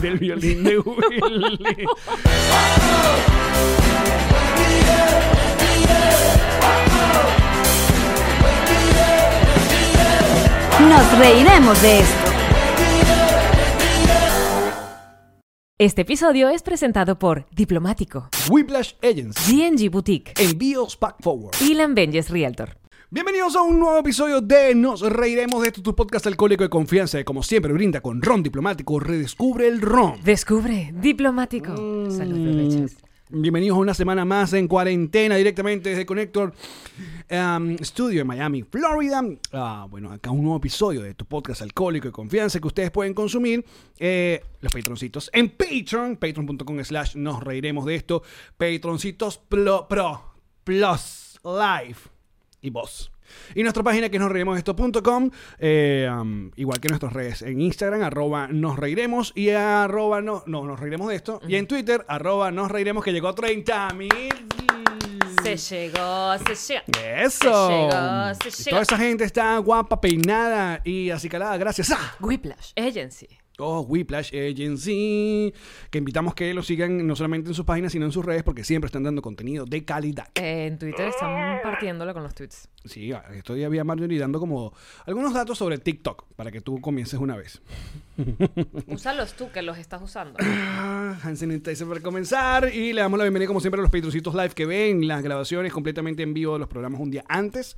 Del violín de Willy. Nos reiremos de esto. Este episodio es presentado por Diplomático, Whiplash Agency. DNG Boutique Envíos Pack Forward. y Lambenges Realtor. Bienvenidos a un nuevo episodio de Nos Reiremos de esto, tu podcast alcohólico de confianza, que como siempre brinda con ron diplomático, redescubre el ron. Descubre Diplomático. Salud, bebechas. Bienvenidos a una semana más en cuarentena directamente desde Connector um, Studio en Miami, Florida. Ah, bueno, acá un nuevo episodio de tu podcast alcohólico de confianza que ustedes pueden consumir. eh, los patroncitos en Patreon, patreon.com slash nos reiremos de esto. Patroncitos Pro, Pro Plus Live y voz. Y nuestra página que es nosreiremosesto.com, eh, um, igual que nuestras redes en Instagram, arroba nos reiremos y arroba no, no, nos reiremos de esto. Y en Twitter, arroba nos reiremos que llegó a 30 mil. Se llegó, se llegó. Eso. Se llegó, se Y llegó. Toda esa gente está guapa, peinada y acicalada. Gracias a Whiplash Agency. Oh, Whiplash Agency. Que invitamos que lo sigan no solamente en sus páginas, sino en sus redes, porque siempre están dando contenido de calidad. Eh, en Twitter están partiéndola con los tweets. Sí, estoy había Marjorie dando como algunos datos sobre TikTok para que tú comiences una vez. Úsalos tú, que los estás usando. Ah, sanitizer para comenzar y le damos la bienvenida como siempre a los Patroncitos Live que ven las grabaciones completamente en vivo de los programas un día antes.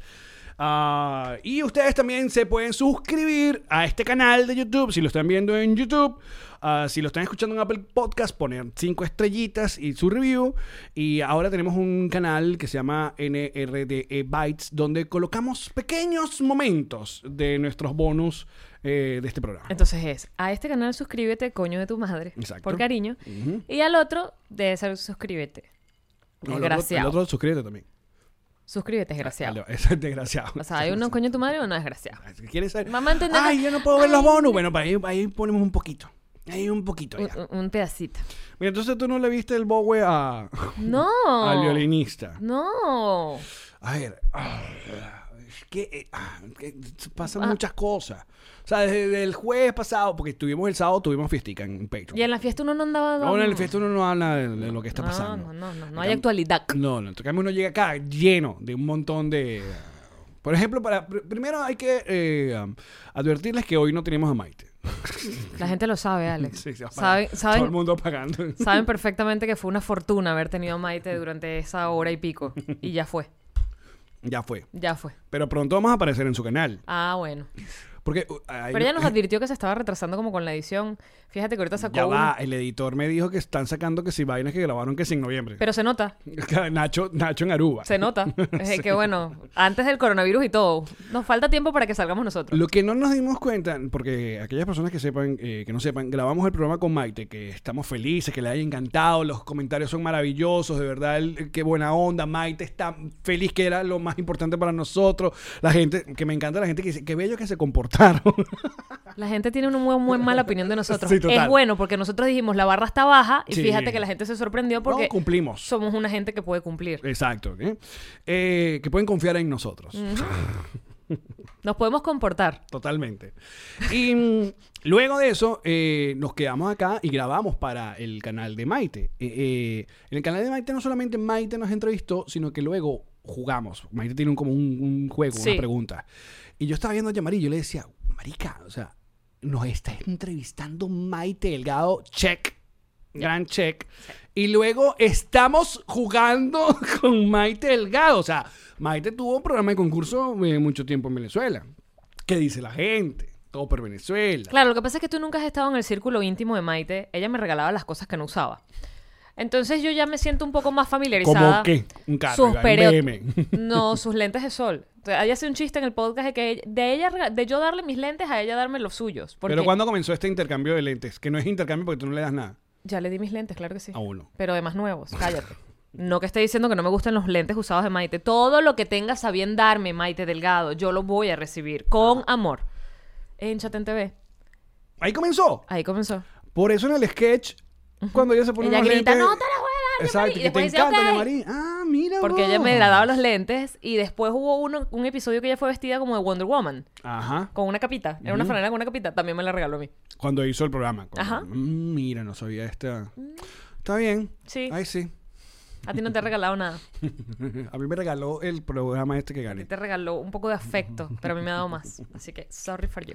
Ah, y ustedes también se pueden suscribir a este canal de YouTube si lo están viendo en YouTube. Ah, si lo están escuchando en Apple Podcast, poner cinco estrellitas y su review. Y ahora tenemos un canal que se llama NRDE Bytes, donde colocamos pequeños momentos de nuestros bonus eh, de este programa. Entonces es, a este canal suscríbete, coño de tu madre, Exacto. por cariño. Y al otro, debe ser suscríbete. No, otro-. El otro, suscríbete también. Suscríbete, desgraciado. Vale, Eso es desgraciado. O sea, hay uno coño de tu madre o uno desgraciado. Si ¿Quieres saber? Mamá, ¿entendés? Ay, yo no puedo ver los bonus. Bueno, para ahí, ahí ponemos un poquito. Ahí un poquito. Ya. un- un pedacito. Mira, entonces tú no le viste el Bowie a, No. al violinista. No. A ver. Ah, que, eh, ah, que pasan Ah. muchas cosas. O sea, desde el jueves pasado, porque estuvimos el sábado, tuvimos fiestica en Patreon. Y en la fiesta uno no andaba. No, en el fiesta uno no habla de, de lo que está No, pasando. No, no, no. No Acá- hay actualidad. No, no. En cambio uno llega acá lleno de un montón de... Por ejemplo, para pr- primero hay que eh, um, advertirles que hoy no tenemos a Maite. La gente lo sabe, Alex. Sí, saben, saben, Todo el mundo pagando. saben perfectamente que fue una fortuna haber tenido a Maite durante esa hora y pico. Y ya fue. Ya fue. Ya fue. Pero pronto vamos a aparecer en su canal. Ah, bueno. Porque uh, hay- Pero ella nos advirtió que se estaba retrasando como con la edición. Fíjate que ahorita sacó ya va, el editor me dijo que están sacando que si vainas que grabaron que si en noviembre. Pero se nota. Nacho, Nacho en Aruba. Se nota. Es que bueno, antes del coronavirus y todo. Nos falta tiempo para que salgamos nosotros. Lo que no nos dimos cuenta, porque aquellas personas que sepan, eh, que no sepan, grabamos el programa con Maite, que estamos felices, que le haya encantado, los comentarios son maravillosos, de verdad, el- qué buena onda, Maite está feliz, que era lo más importante para nosotros, la gente, que me encanta la gente que dice, qué bello que se comportaron. La gente tiene una muy, muy mala opinión de nosotros. Sí, total. es bueno porque nosotros dijimos la barra está baja y Sí. fíjate que la gente se sorprendió porque No, cumplimos. somos una gente que puede cumplir. Exacto, ¿eh? Eh, que pueden confiar en nosotros. Nos podemos comportar. Totalmente. Y mm, luego de eso, eh, nos quedamos acá y grabamos para el canal de Maite. Eh, en el canal de Maite no solamente Maite nos entrevistó, sino que luego jugamos. Maite tiene un, como un, un juego, Sí. una pregunta. Y yo estaba viendo a Yamari y yo le decía, Marica, o sea, nos está entrevistando Maite Delgado, check. Gran check. Y luego estamos jugando con Maite Delgado. O sea, Maite tuvo un programa de concurso eh, mucho tiempo en Venezuela. ¿Qué dice la gente? Todo por Venezuela. Claro, lo que pasa es que tú nunca has estado en el círculo íntimo de Maite. Ella me regalaba las cosas que no usaba. Entonces yo ya me siento un poco más familiarizada. ¿Cómo qué? Un carro, sus un. No, sus lentes de sol. Ella hace un chiste en el podcast de que de ella de yo darle mis lentes a ella darme los suyos. Porque Pero ¿cuándo comenzó este intercambio de lentes? Que no es intercambio porque tú no le das nada ya le di mis lentes, claro que sí. a uno. Pero además nuevos, cállate. No que esté diciendo que no me gusten los lentes usados de Maite. Todo lo que tengas a bien darme, Maite Delgado, yo lo voy a recibir con amor. En Chat en TV. Ahí comenzó. Ahí comenzó. Por eso en el sketch, cuando ella se pone Ella grita, lentes- no te la voy a dar, Exacto, Y que te después dice. Ah, mira Porque ella me daba los lentes y después hubo uno, un episodio que ella fue vestida como de Wonder Woman, Ajá. con una capita. Era una franela con una capita. También me la regaló a mí. Cuando hizo el programa. Cuando- Ajá. Mm, mira, no sabía esta. Está bien. Sí. Ay, sí. A ti no te ha regalado nada. A mí me regaló el programa este que gané. te regaló un poco de afecto, pero a mí me ha dado más. Así que, sorry for you.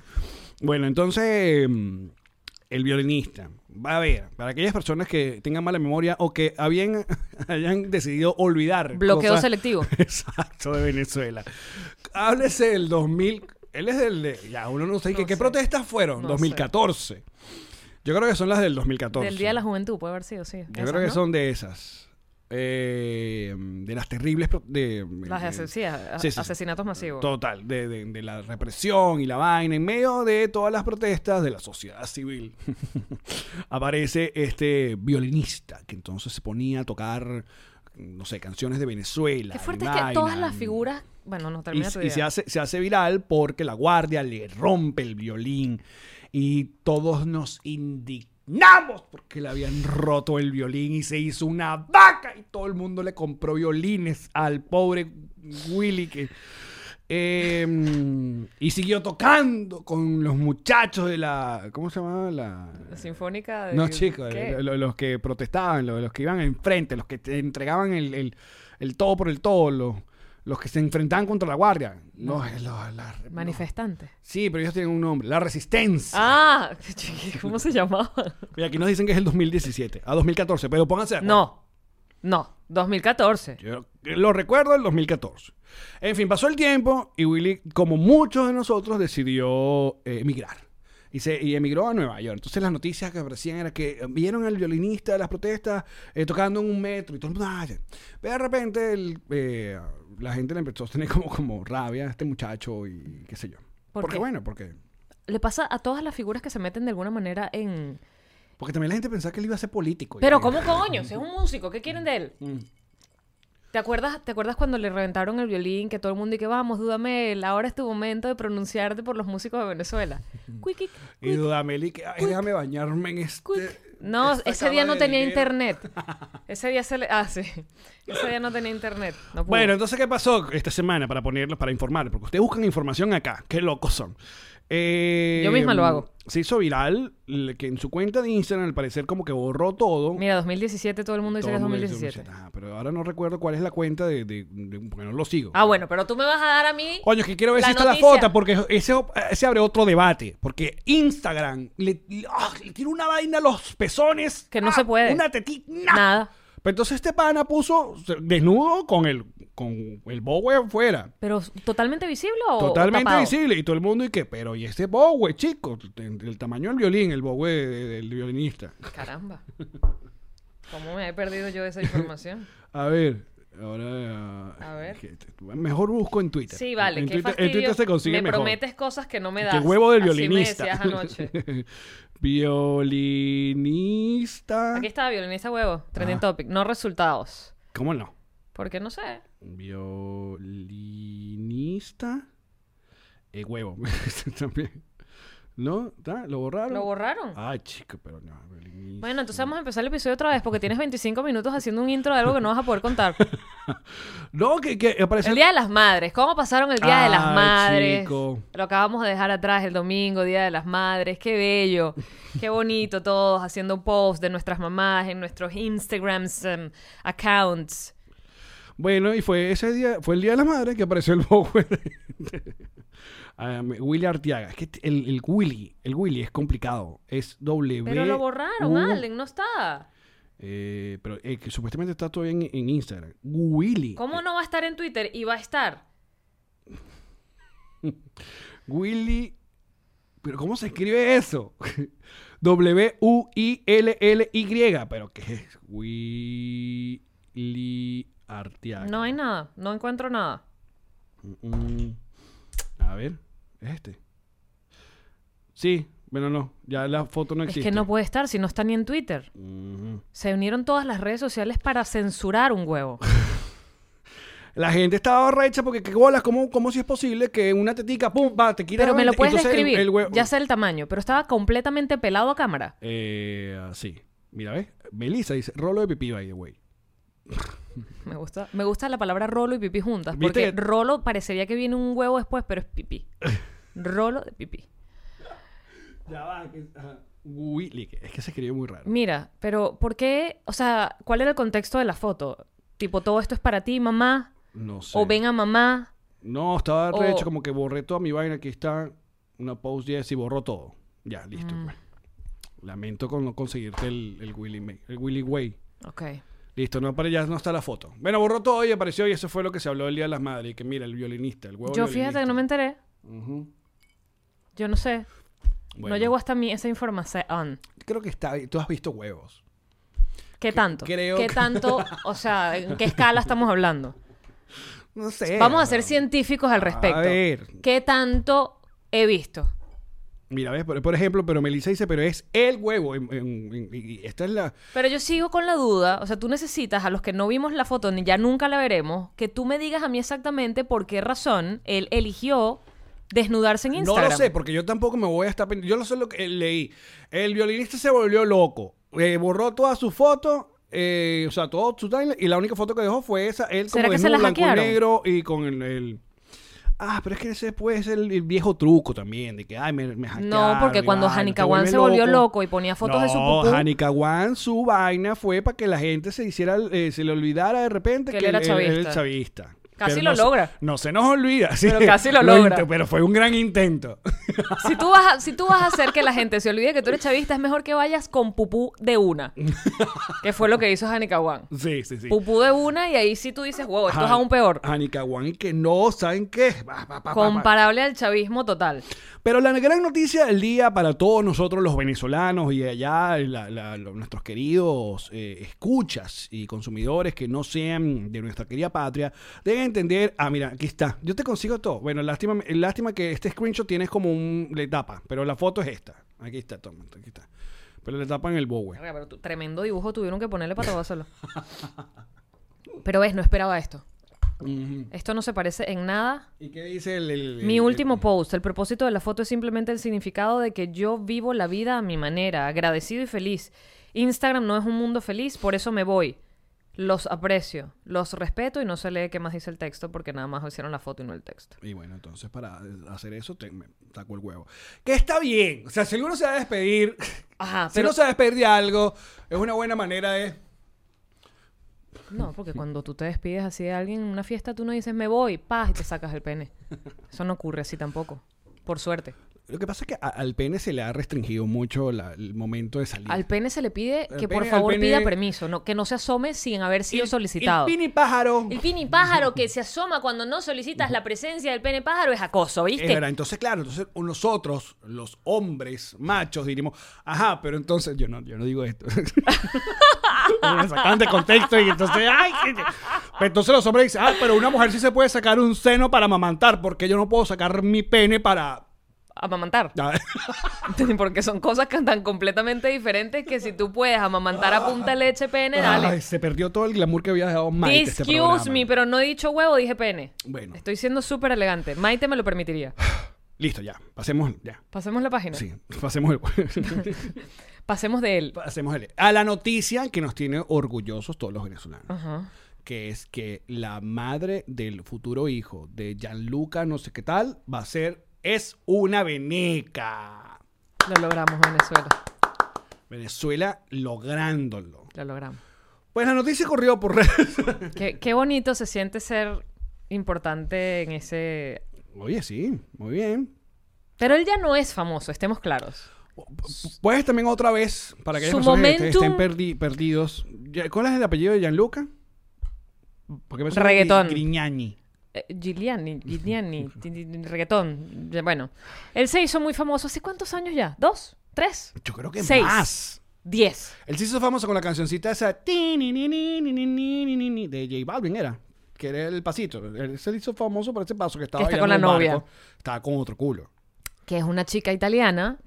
Bueno, entonces, mm, el violinista. Va a ver, para aquellas personas que tengan mala memoria o que habían, hayan decidido olvidar. Bloqueo cosas- selectivo. Exacto, de Venezuela. Háblese del 2000. Él es del. de- ya, uno no sé. ¿qué, No qué protestas fueron? No 2014. Yo creo que son las del 2014. Del Día de la Juventud, puede haber sido, sí. Yo Esas, creo que ¿no? son de esas. Eh, de las terribles. pro- De, Las de de- ase- sí, a- sí, sí, sí. asesinatos masivos. Total, de, de- de la represión y la vaina, en medio de todas las protestas de la sociedad civil, aparece este violinista que entonces se ponía a tocar, no sé, canciones de Venezuela. Qué fuerte es que todas las figuras. Bueno, no Y, termina tu y se, idea. hace, se hace viral porque la guardia le rompe el violín y todos nos indignamos porque le habían roto el violín y se hizo una vaca y todo el mundo le compró violines al pobre Willy que... eh, y siguió tocando con los muchachos de la... ¿Cómo se llamaba? La... La sinfónica de. No, chicos, lo- los que protestaban, lo- los, que iban enfrente, los que te entregaban el, el- el todo por el todo, los, los que se enfrentaban contra la guardia. No, es lo- la- no. Manifestante. Sí, pero ellos tienen un nombre, la resistencia. Ah, ¿cómo se llamaba? Y aquí nos dicen que es el 2017, a 2014, pero pónganse. No. No. 2014. Yo lo recuerdo el 2014. En fin, pasó el tiempo y Willy, como muchos de nosotros, decidió eh, emigrar. Y, se, y emigró a Nueva York. Entonces las noticias que aparecían era que eh, vieron al violinista de las protestas eh, tocando en un metro y todo el mundo... "Ah, ya". Pero de repente el, eh, la gente le empezó a tener como, como rabia a este muchacho y qué sé yo. ¿Por porque qué? bueno, porque, Le pasa a todas las figuras que se meten de alguna manera en. porque también la gente pensaba que él iba a ser político. Pero ¿cómo coño? Si es un músico, ¿qué quieren de él? Mm. ¿Te acuerdas, ¿Te acuerdas cuando le reventaron el violín? Que todo el mundo y que vamos, Dudamel, ahora es tu momento de pronunciarte por los músicos de Venezuela. Cuiquic, Y Dudamel, y que, "Ay, déjame bañarme en este... cuic. No, ese día no tenía dinero". internet. Ese día se le... Ah, sí. Ese día no tenía internet. No. Bueno, entonces, ¿qué pasó esta semana para ponerlos, para informar? Porque ustedes buscan información acá. Qué locos son. Eh, Yo misma lo hago. Se hizo viral que en su cuenta de Instagram, al parecer, como que borró todo. Mira, 2017, todo el mundo dice que es el mundo dice 2017. Ajá, pero ahora no recuerdo cuál es la cuenta de, de- de- porque no lo sigo. Ah, bueno, pero tú me vas a dar a mí... Coño, es que quiero ver La si está noticia. la foto, porque ese, ese abre otro debate. Porque Instagram le, ah, le tira una vaina a los pezones. Que no ah, se puede. Una tetita. Nada. Pero entonces este pana puso desnudo con el, con el bowe afuera. ¿Pero totalmente visible o Totalmente visible. Y todo el mundo, ¿y qué? Pero, ¿y ese bowe, chico? El, el tamaño del violín, el bowe de- del violinista. Caramba. ¿Cómo me he perdido yo esa información? A ver, ahora. A ver. que- Mejor busco en Twitter. Sí, vale, En qué Twitter, en Twitter se consigue me mejor. prometes cosas que no me das. huevo del Así violinista. me decías anoche. violinista. Aquí está, violinista huevo. Trending Ah. topic. No resultados. ¿Cómo no? Porque no sé. Violinista. Eh, huevo. También. ¿No? ¿Está? ¿Lo borraron? Lo borraron. Ay, chico, pero no. violinista. Bueno, entonces vamos a empezar el episodio otra vez porque tienes 25 minutos haciendo un intro de algo que no vas a poder contar. No, que, que apareció. El Día de las Madres. ¿Cómo pasaron el Día de las Madres? chico. Lo acabamos de dejar atrás el domingo, Día de las Madres. Qué bello. Qué bonito todos haciendo posts de nuestras mamás en nuestros Instagrams em, accounts. Bueno, y fue ese día, fue el día de la madre que apareció el de- um, Willy Artiaga. Es que el, el Willy, el Willy es complicado. Es W. Pero lo borraron, U- Allen, no está. eh, pero eh, que supuestamente está todavía en, en Instagram. Willy. ¿Cómo no va a estar en Twitter? Y va a estar. Willy. Pero ¿cómo se escribe eso? W-U-I-L-L-Y. Pero ¿qué es? Willy No hay nada, no encuentro nada. Mm, A ver, ¿es este? Sí, bueno, no. Ya la foto no Es existe. que no puede estar si no está ni en Twitter. Ujú. Se unieron todas las redes sociales para censurar un huevo. La gente estaba recha porque qué bolas, ¿cómo, cómo si es posible que una tetica, pum, va, te quita Pero me lo puedes Entonces, el- describir. el huevo- Ya sé el tamaño, pero estaba completamente pelado a cámara. Eh, sí. Mira, ¿ves? Melissa dice, rolo de pipí, by the way. Me gusta, me gusta la palabra rolo y pipí juntas. ¿Viste Porque que- rolo parecería que viene un huevo después, pero es pipí. Rolo de pipí. Ya va, que... ajá. Willy, es que se escribió muy raro. Mira, pero ¿por qué? O sea, ¿cuál era el contexto de la foto? Tipo, todo esto es para ti, mamá. No sé. O ven a mamá. No, estaba o- recho, como que borré toda mi vaina. Aquí está una post yes y borró todo. Ya, listo. Mm. pues. Lamento con no conseguirte el, el Willy, el Willy Way. Ok. Listo, no apare- ya no está la foto. Bueno, borró todo y apareció y eso fue lo que se habló el Día de las Madres. Y que mira, el violinista, el huevo Yo fíjate que no me enteré. Ujú. Yo no sé. Bueno, No llegó hasta mí esa información. Creo que está... Tú has visto huevos. ¿Qué tanto? creo ¿Qué que- tanto? O sea, ¿en qué escala estamos hablando? No sé. Vamos a ser científicos al respecto. A ver. ¿Qué tanto he visto? Mira, ves, por, por ejemplo, pero Melissa dice, pero es el huevo. en- en- en- y esta es la... Pero yo sigo con la duda, o sea, tú necesitas a los que no vimos la foto ni ya nunca la veremos, que tú me digas a mí exactamente por qué razón él eligió desnudarse en No Instagram. lo sé, porque yo tampoco me voy a estar... pen- Yo no sé lo que eh, leí. El violinista se volvió loco. Eh, borró todas sus fotos. eh, o sea, todo su timeline, Y la única foto que dejó fue esa. Él ¿Será como que se desnudo, la blanco y hackearon? negro y con el... el- Ah, pero es que ese puede ser el, el viejo truco también, de que, ay, me, me No, porque cuando vaina, Hanika te Wan vuelve se volvió loco y ponía fotos de su No, pupú. Hanika Wan, su vaina fue para que la gente se hiciera, eh, se le olvidara de repente Que que, él era él, él era chavista. Casi Pero lo no logra. no se nos olvida. sí. Pero casi lo logra. Pero fue un gran intento. Si tú, vas a, si tú vas a hacer que la gente se olvide que tú eres chavista, es mejor que vayas con pupú de una. que fue lo que hizo Hanika Wan. sí, sí, sí. Pupú de una y ahí sí tú dices, wow, esto es aún peor. Hanika Wan y que no, ¿saben qué? Va. Comparable al chavismo total. Pero la gran noticia del día para todos nosotros los venezolanos y allá la- la- lo- nuestros queridos eh, escuchas y consumidores que no sean de nuestra querida patria deben entender, ah mira, aquí está, yo te consigo todo. Bueno, lástima, lástima que este screenshot tienes como un, le tapa, pero la foto es esta. Aquí está, toma, aquí está. Pero le tapan el pero tu- tremendo dibujo tuvieron que ponerle para solo. Pero ves, no esperaba esto. Esto no se parece en nada. ¿Y qué dice el... el- Mi último el- post, el propósito de la foto es simplemente el significado de que yo vivo la vida a mi manera, agradecido y feliz. Instagram no es un mundo feliz, por eso me voy. Los aprecio, los respeto y no se lee qué más dice el texto porque nada más hicieron la foto y no el texto. Y bueno, entonces para hacer eso te, me saco el huevo. Que está bien. O sea, si alguno se va a despedir, Ajá, si pero uno se va a despedir de algo, es una buena manera de... no, porque cuando tú te despides así de alguien en una fiesta, tú no dices me voy, paz, y te sacas el pene. Eso no ocurre así tampoco. Por suerte. Lo que pasa es que a- al pene se le ha restringido mucho la- el momento de salir. Al pene se le pide que pene- por favor pene- pida permiso, no, que no se asome sin haber sido El- solicitado. El pini pájaro. El pini pájaro que se asoma cuando no solicitas la presencia del pene pájaro es acoso, Es ¿viste? verdad, entonces claro, entonces nosotros, los hombres machos, diríamos, ajá, pero entonces yo no, yo no digo esto. me sacan de contexto y entonces, ay, entonces los hombres dicen, ah, pero una mujer sí se puede sacar un seno para amamantar, porque yo no puedo sacar mi pene para... Amamantar. Ah, Porque son cosas que tan completamente diferentes que si tú puedes amamantar a punta de leche pene, dale. Ay, se perdió todo el glamour que había dejado Maite este Excuse programa. me, pero no he dicho huevo, dije pene. Bueno, Estoy siendo súper elegante. Maite me lo permitiría. listo, ya, pasemos, ya. Pasemos la página. Sí, pasemos el... Pasemos de él. pasemos el- a la noticia que nos tiene orgullosos todos los venezolanos. Ajá. que es que la madre del futuro hijo de Gianluca, no sé qué tal, va a ser, es una veneca. Lo logramos, Venezuela. Venezuela lográndolo. Lo logramos. Pues la noticia corrió por redes. Qué, qué bonito se siente ser importante en ese... Oye, sí, muy bien. Pero él ya no es famoso, estemos claros. Puedes también otra vez, para que Su personas que momentum- estén perdi- perdidos. ¿Cuál es el apellido de Gianluca? Porque me suena Reggaetón. Gri- Grignani. Eh, eh, Giuliani, Giuliani, reggaetón. Bueno, él se hizo muy famoso hace cuántos años ya? ¿Dos? ¿Tres? Yo creo que seis, más. Diez. Él se hizo famoso con la cancioncita esa de J Balvin, era. Que era el pasito. Él se hizo famoso por ese paso que estaba que está con la novia. Estaba con otro culo. Que es una chica italiana,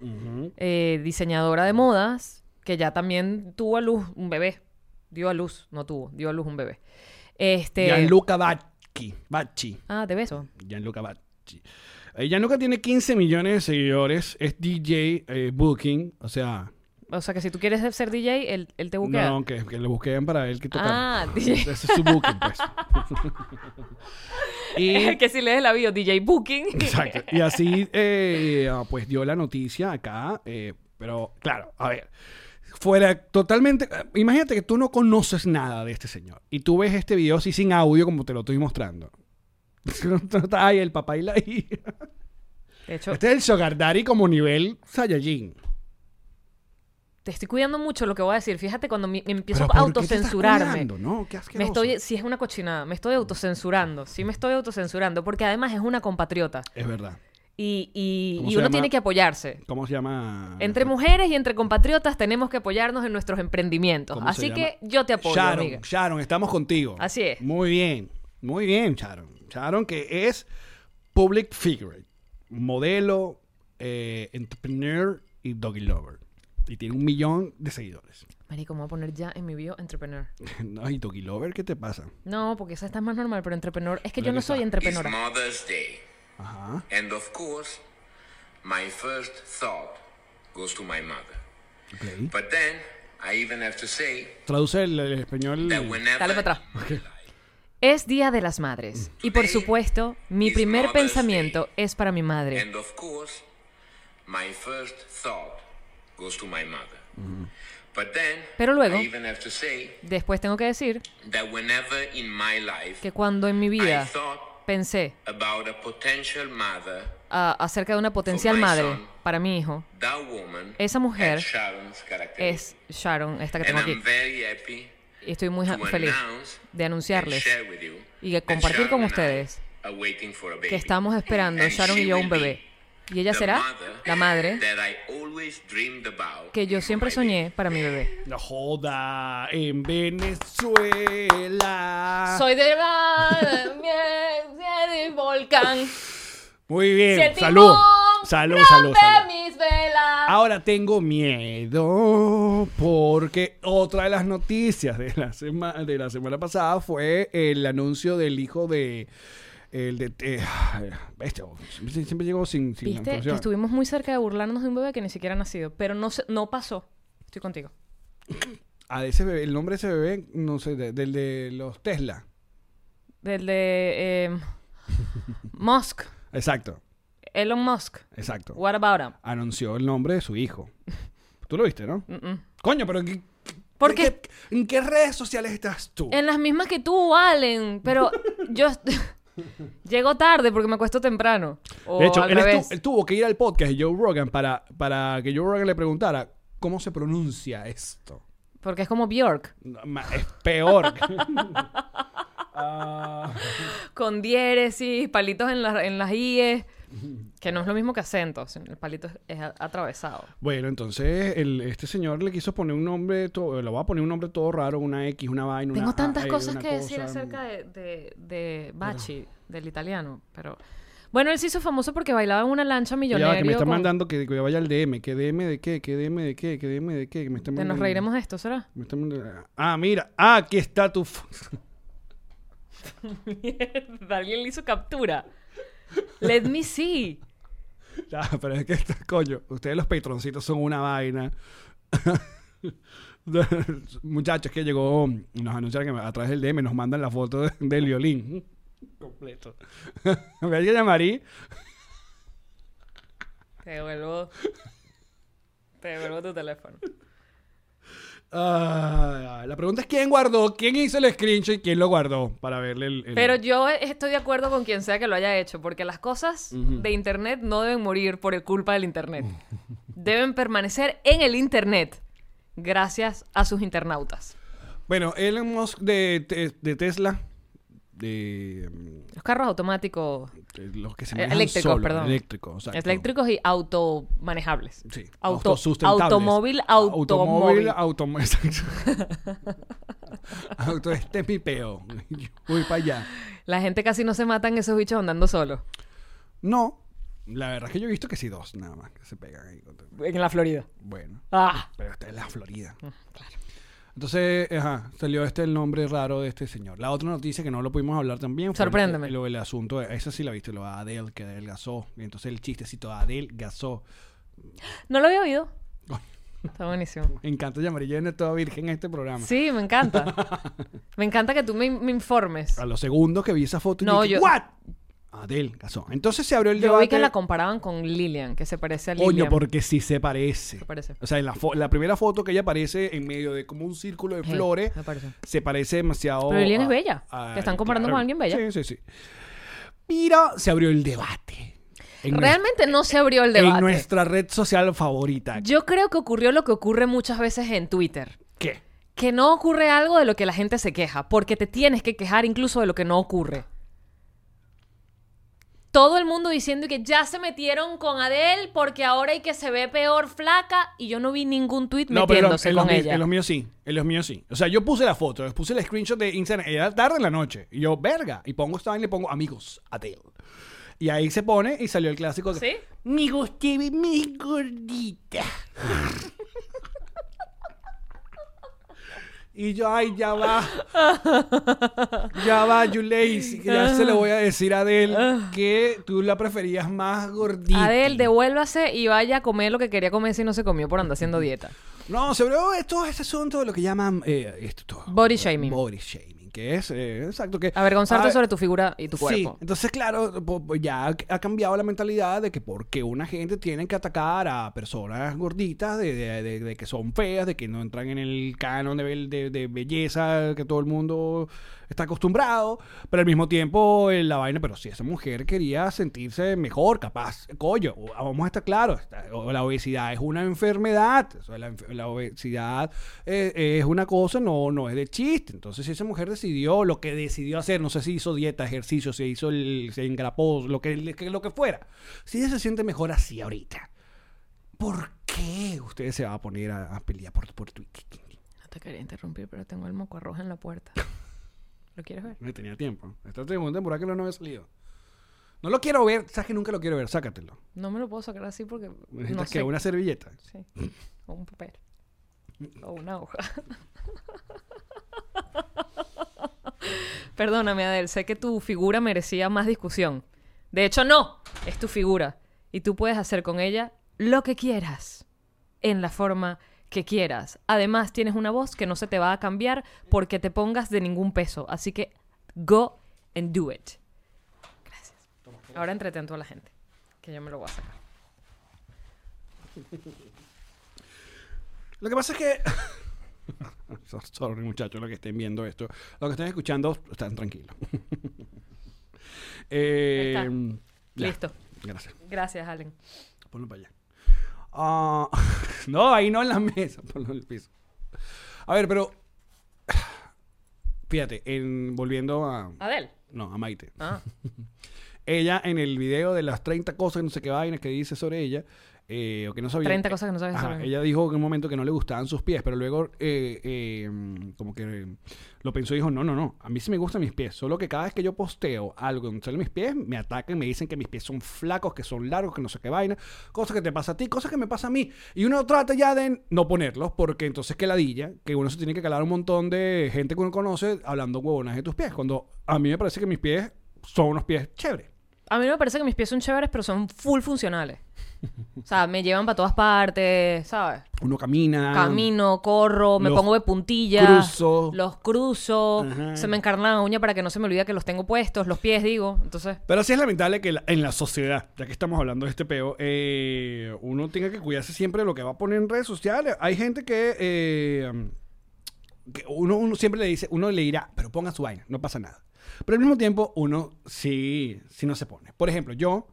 eh, diseñadora de modas, que ya también tuvo a luz un bebé. Dio a luz, no tuvo, dio a luz un bebé. Este. Gianluca Bacci. Ah, de beso. Gianluca Bacci. Eh, Gianluca tiene 15 millones de seguidores. Es DJ eh, Booking. O sea, O sea que si tú quieres ser DJ, él, él te buquea. no, que, que le busquen para él que tocar. Ah, DJ. Ese es su booking, pues. y, que si lees la bio, DJ Booking. exacto. Y así, eh, ah, pues dio la noticia acá. eh, pero, claro, a ver. Fuera totalmente. eh, Imagínate que tú no conoces nada de este señor. Y tú ves este video así sin audio, como te lo estoy mostrando. Ay, el papá y la hija. De hecho, Este es el Sugar Daddy como nivel Saiyajin. te estoy cuidando mucho lo que voy a decir. Fíjate cuando me, me empiezo a ¿por qué te estás autocensurarme. No, qué Me estoy, si es una cochinada, me estoy autocensurando. Sí me estoy autocensurando, porque además es una compatriota. Es verdad. Y, y- ¿Cómo y uno llama? tiene que apoyarse. ¿Cómo se llama? Entre mujeres y entre compatriotas tenemos que apoyarnos en nuestros emprendimientos. ¿Cómo se Así que yo te apoyo, Sharon, amiga. Sharon, estamos contigo. Así es. Muy bien, muy bien, Sharon. Sharon, que es public figure, modelo, eh, entrepreneur y doggy lover. Y tiene un millón de seguidores. Marico, me voy a poner ya en mi bio entrepreneur. No, y doggy lover, ¿qué te pasa? No, porque esa está más normal, pero entrepreneur. Es que Pero yo no soy está. Ajá. And of course, my first thought goes to my mother. ok. But then, I even have to say Traduce el, el español. that whenever Dale para atrás. Es Día de las Madres. Y por supuesto, mi primer pensamiento es para mi madre. And of course, my first thought goes to my mother. But then, Pero luego- I even have to say Después tengo que decir that whenever in my life que cuando en mi I vida thought pensé a, acerca de una potencial madre para mi hijo, esa mujer es Sharon, esta que tengo aquí. Y estoy muy feliz de anunciarles y de compartir con ustedes que estamos esperando, Sharon y yo, un bebé. Y ella será la madre that I always dreamed about que yo siempre soñé para mi bebé. No joda, en Venezuela. Soy de la del volcán. Muy bien, salud. Salud, salud, salud. mis velas. Ahora tengo miedo porque otra de las noticias de la, sema- de la semana pasada fue el anuncio del hijo de... El de... eh, bestia, siempre, siempre llego sin, sin Viste que introducción. estuvimos muy cerca de burlarnos de un bebé que ni siquiera ha nacido, pero no, no pasó. Estoy contigo. Ah, de ese bebé, el nombre de ese bebé, no sé, de- del de los Tesla. Del de eh, Musk, Exacto, Elon Musk. exacto. What about him? Anunció el nombre de su hijo. Tú lo viste, ¿no? Coño, pero ¿en qué, ¿Por en qué? qué- ¿en qué redes sociales estás tú? En las mismas que tú, Allen, pero yo llego tarde porque me acuesto temprano. O De hecho, al él, estu- revés. él tuvo que ir al podcast de Joe Rogan para, para que Joe Rogan le preguntara cómo se pronuncia esto. Porque es como Bjork, No, Es peor. Ah, con diéresis, palitos en, la- en las IE, que no es lo mismo que acentos, el palito es, atravesado. bueno, entonces el- este señor le quiso poner un nombre, todo, le va a poner un nombre todo raro, una X, una vaina, una Tengo A, tantas cosas que decir acerca de, de, de Bachi, del italiano, pero... Bueno, él se hizo famoso porque bailaba en una lancha Ya millonaria. que me está mandando que, que vaya al DM. ¿Qué DM de qué? ¿Qué DM de qué? ¿Qué DM de qué? Que me está Nos mandando- reiremos de esto, ¿será? me está mandando- Ah, mira. Ah, aquí está tu... Mierda, alguien le hizo captura. Let me see. Ya, pero es que, esto, coño, ustedes los patroncitos son una vaina. Muchachos, que llegó, nos anunciaron que a través del DM nos mandan la foto de- del violín. Completo. ¿Me que llamarí? Te devuelvo. Te devuelvo tu teléfono. Ah, la pregunta es quién guardó, quién hizo el screenshot y quién lo guardó para verle el... el- Pero yo estoy de acuerdo con quien sea que lo haya hecho, porque las cosas de Internet no deben morir por culpa del Internet. Deben permanecer en el Internet gracias a sus internautas. Bueno, Elon Musk de Tesla de, mm, Los carros automáticos, los que se Eh, manejan eléctricos, solos, perdón. eléctricos, eléctricos y automanejables. Sí, Auto- autosustentables. automóvil, Automóvil, automóvil. autom- Auto, este es mi peo. Yo voy para allá. La gente casi no se matan esos bichos andando solos. No, la verdad es que yo he visto que sí dos, nada más, que se pegan ahí. En la Florida. Bueno, Ah. pero esta es la Florida. Mm, Entonces, ajá, salió este el nombre raro de este señor. La otra noticia que no lo pudimos hablar también fue Sorpréndeme. el- lo del asunto, de- esa sí la viste, lo de Adele, que adelgazó. Y entonces el chistecito, adelgazó. No lo había oído. Está buenísimo. Me encanta llamar yo en toda virgen en este programa. Sí, me encanta. me encanta que tú me, me informes. A los segundos que vi esa foto, No, dije, yo- ¿what? Adelgazó. Entonces se abrió el Yo debate. vi que la comparaban con Lilian, que se parece a Coño, Lilian. porque sí se parece. Se parece. O sea, en la, fo- la primera foto que ella aparece en medio de como un círculo de Sí, flores, parece. se parece demasiado. Pero Lilian a- es bella. a- Te están comparando con alguien bella. Sí, sí, sí. Pero se abrió el debate. En Realmente no se abrió el debate. En nuestra red social favorita. Yo creo que ocurrió lo que ocurre muchas veces en Twitter. ¿Qué? Que no ocurre algo de lo que la gente se queja, porque te tienes que quejar incluso de lo que no ocurre. Todo el mundo diciendo que ya se metieron con Adele porque ahora hay que se ve peor flaca y yo no vi ningún tweet No, pero metiéndose en los, con míos, ella. en los míos sí. En los míos sí. O sea, yo puse la foto, puse el screenshot de Instagram. Era tarde en la noche. Y yo, verga. Y pongo esta y le pongo amigos, Adele. Y ahí se pone y salió el clásico. de, ¿Sí? Mi mi gordita. y yo, ay, ya va. ya va. Que ya se le voy a decir a Adele que tú la preferías más gordita. Adele, devuélvase y vaya a comer lo que quería comer si no se comió por andar haciendo dieta. No, sobre todo esto es asunto de lo que llaman eh, esto, Body shaming. Body shaming, que es eh, exacto que Avergonzarte Ah, sobre tu figura y tu cuerpo. Sí, entonces claro, ya ha cambiado la mentalidad de que porque una gente tiene que atacar a personas gorditas, de, de- de- de que son feas, de que no entran en el canon de, bel- de- de belleza que todo el mundo está acostumbrado, pero al mismo tiempo eh, la vaina, pero si esa mujer quería sentirse mejor, capaz, coño, vamos a estar claros, la obesidad es una enfermedad, la, obesidad eh, es una cosa, no, no es de chiste, entonces si esa mujer decidió lo que decidió hacer, no sé si hizo dieta, ejercicio, se hizo el, se engrapó, lo que, que- lo que fuera, si ella se siente mejor así ahorita, ¿por qué usted se va a poner a, a pelear por, por Twitter? No te quería interrumpir, pero tengo el moco rojo en la puerta. ¿Lo quieres ver? No tenía tiempo. Esta segunda temporada que no había salido. No lo quiero ver, sabes que nunca lo quiero ver, sácatelo. No me lo puedo sacar así porque Necesitas no que sé. una servilleta. Sí. O un papel. O una hoja. Perdóname, Adel. Sé que tu figura merecía más discusión. De hecho, no. Es tu figura. Y tú puedes hacer con ella lo que quieras. En la forma que quieras. Además, tienes una voz que no se te va a cambiar porque te pongas de ningún peso. Así que, go and do it. Gracias. Ahora entretento a la gente. Que yo me lo voy a sacar. Lo que pasa es que. So- Sorry, muchachos, los que estén viendo esto. Los que estén escuchando, están tranquilos. Eh, Está. ya. Listo. Gracias. Gracias, Allen. Ponlo para allá. Ah, no, ahí no en la mesa, ponlo en el piso. A ver, pero. Fíjate, en, volviendo a. Adel. No, a Maite. Ah. Ella en el video de las 30 cosas, no sé qué vainas que dice sobre ella, eh, o que no sabía. 30 cosas que no sabes Ajá. Ella dijo en un momento que no le gustaban sus pies, pero luego eh, eh, como que lo pensó y dijo, no, no, no, a mí sí me gustan mis pies, solo que cada vez que yo posteo algo donde salen mis pies, me atacan, me dicen que mis pies son flacos, que son largos, que no sé qué vaina, cosas que te pasa a ti, cosas que me pasa a mí. Y uno trata ya de no ponerlos, porque entonces que ladilla, que uno se tiene que calar un montón de gente que uno conoce hablando huevonas de tus pies, cuando a mí me parece que mis pies son unos pies chéveres. A mí me parece que mis pies son chéveres, pero son full funcionales. O sea, me llevan para todas partes, ¿sabes? Uno camina. Camino, corro, me pongo de puntillas. cruzo. Los cruzo. Ajá. Se me encarna la uña para que no se me olvide que los tengo puestos. Los pies, digo. Entonces, Pero sí es lamentable que la- en la sociedad, ya que estamos hablando de este peo, eh, uno tenga que cuidarse siempre de lo que va a poner en redes sociales. Hay gente que, eh, que uno, uno siempre le dice, uno le dirá, pero ponga su vaina, no pasa nada. Pero al mismo tiempo, uno sí, sí no se pone. Por ejemplo, yo,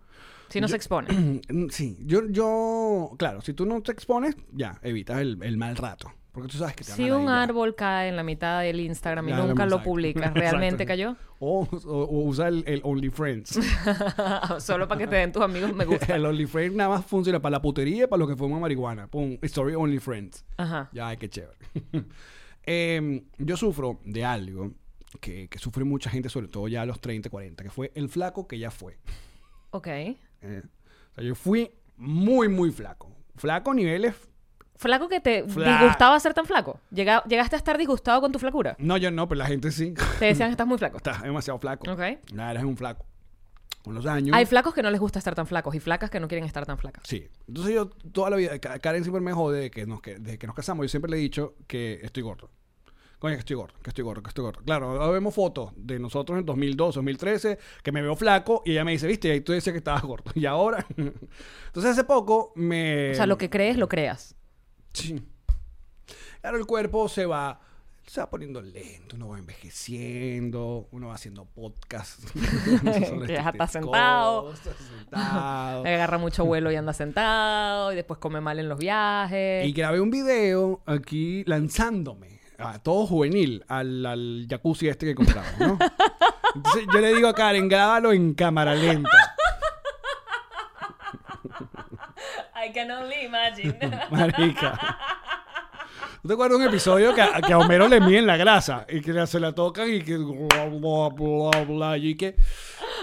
si no Yo- se expone. sí, yo, yo, claro, si tú no te expones, ya, evitas el, el mal rato. Porque tú sabes que te Si un árbol cae en la mitad del Instagram y nunca lo publicas, ¿realmente cayó? O, o- o usa el, el OnlyFriends. Solo para que te den tus amigos me gusta. el OnlyFriends nada más funciona para la putería y para los que fuman marihuana. Pum, story OnlyFriends. Ajá. Ya, qué chévere. Em, yo sufro de algo que, que sufre mucha gente, sobre todo ya a los 30, 40, que fue el flaco que ya fue. Ok. Eh, o sea, yo fui muy, muy flaco. Flaco a niveles... ¿Flaco que te Fla- disgustaba ser tan flaco? Llega- ¿Llegaste a estar disgustado con tu flacura? No, yo no, pero la gente sí. Te decían que estás muy flaco. Estás demasiado flaco. Ok. Nada, eres un flaco. Con los años... Hay flacos que no les gusta estar tan flacos y flacas que no quieren estar tan flacas. Sí. Entonces yo toda la vida, Ka- Karen siempre me jode de que nos, que, desde que nos casamos, yo siempre le he dicho que estoy gordo. Coño, que estoy gordo, que estoy gordo, que estoy gordo. Claro, ahora vemos fotos de nosotros en 2002, 2013, que me veo flaco y ella me dice, viste, y ahí tú decías que estabas gordo. Y ahora... Entonces hace poco me... O sea, lo que crees, lo creas. Sí. Claro, el cuerpo se va... Se va poniendo lento, uno va envejeciendo, uno va haciendo podcast. ya está sentado. cosas, sentado. Agarra mucho vuelo y anda sentado y después come mal en los viajes. Y grabé un video aquí lanzándome, a todo juvenil, al, al jacuzzi este que compramos, ¿no? Entonces yo le digo a Karen, grábalo en cámara lenta. I can only imagine. Marica. ¿Tú te acuerdas de un episodio que a, que a Homero le miden la grasa y que se la tocan y que bla, bla, bla, bla, y que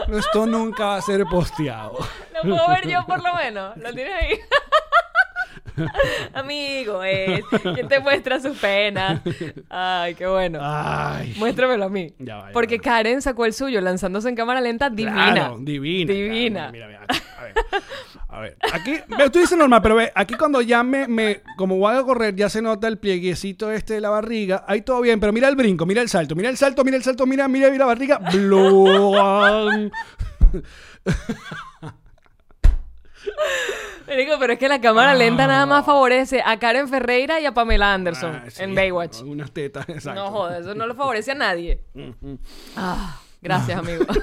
no, esto nunca va a ser posteado. Lo puedo ver yo por lo menos. Lo tienes ahí. Amigo, es quien te muestra sus penas. Ay, qué bueno. Ay. Muéstramelo a mí. Ya va, ya Porque va. Karen sacó el suyo lanzándose en cámara lenta divina. Claro, divina. Divina. claro. Mira, mira, a ver. A ver. Aquí, tú dices normal, pero ve, aquí cuando ya me, me, como voy a correr, ya se nota el plieguecito este de la barriga. Ahí todo bien, pero mira el brinco, mira el salto, mira el salto, mira el salto, mira, mira, mira la barriga. Marico, pero es que la cámara lenta nada más favorece a Karen Ferreira y a Pamela Anderson Ah, sí, en Baywatch. Unas tetas, exacto. No joder, eso no lo favorece a nadie. Ah, gracias, amigo.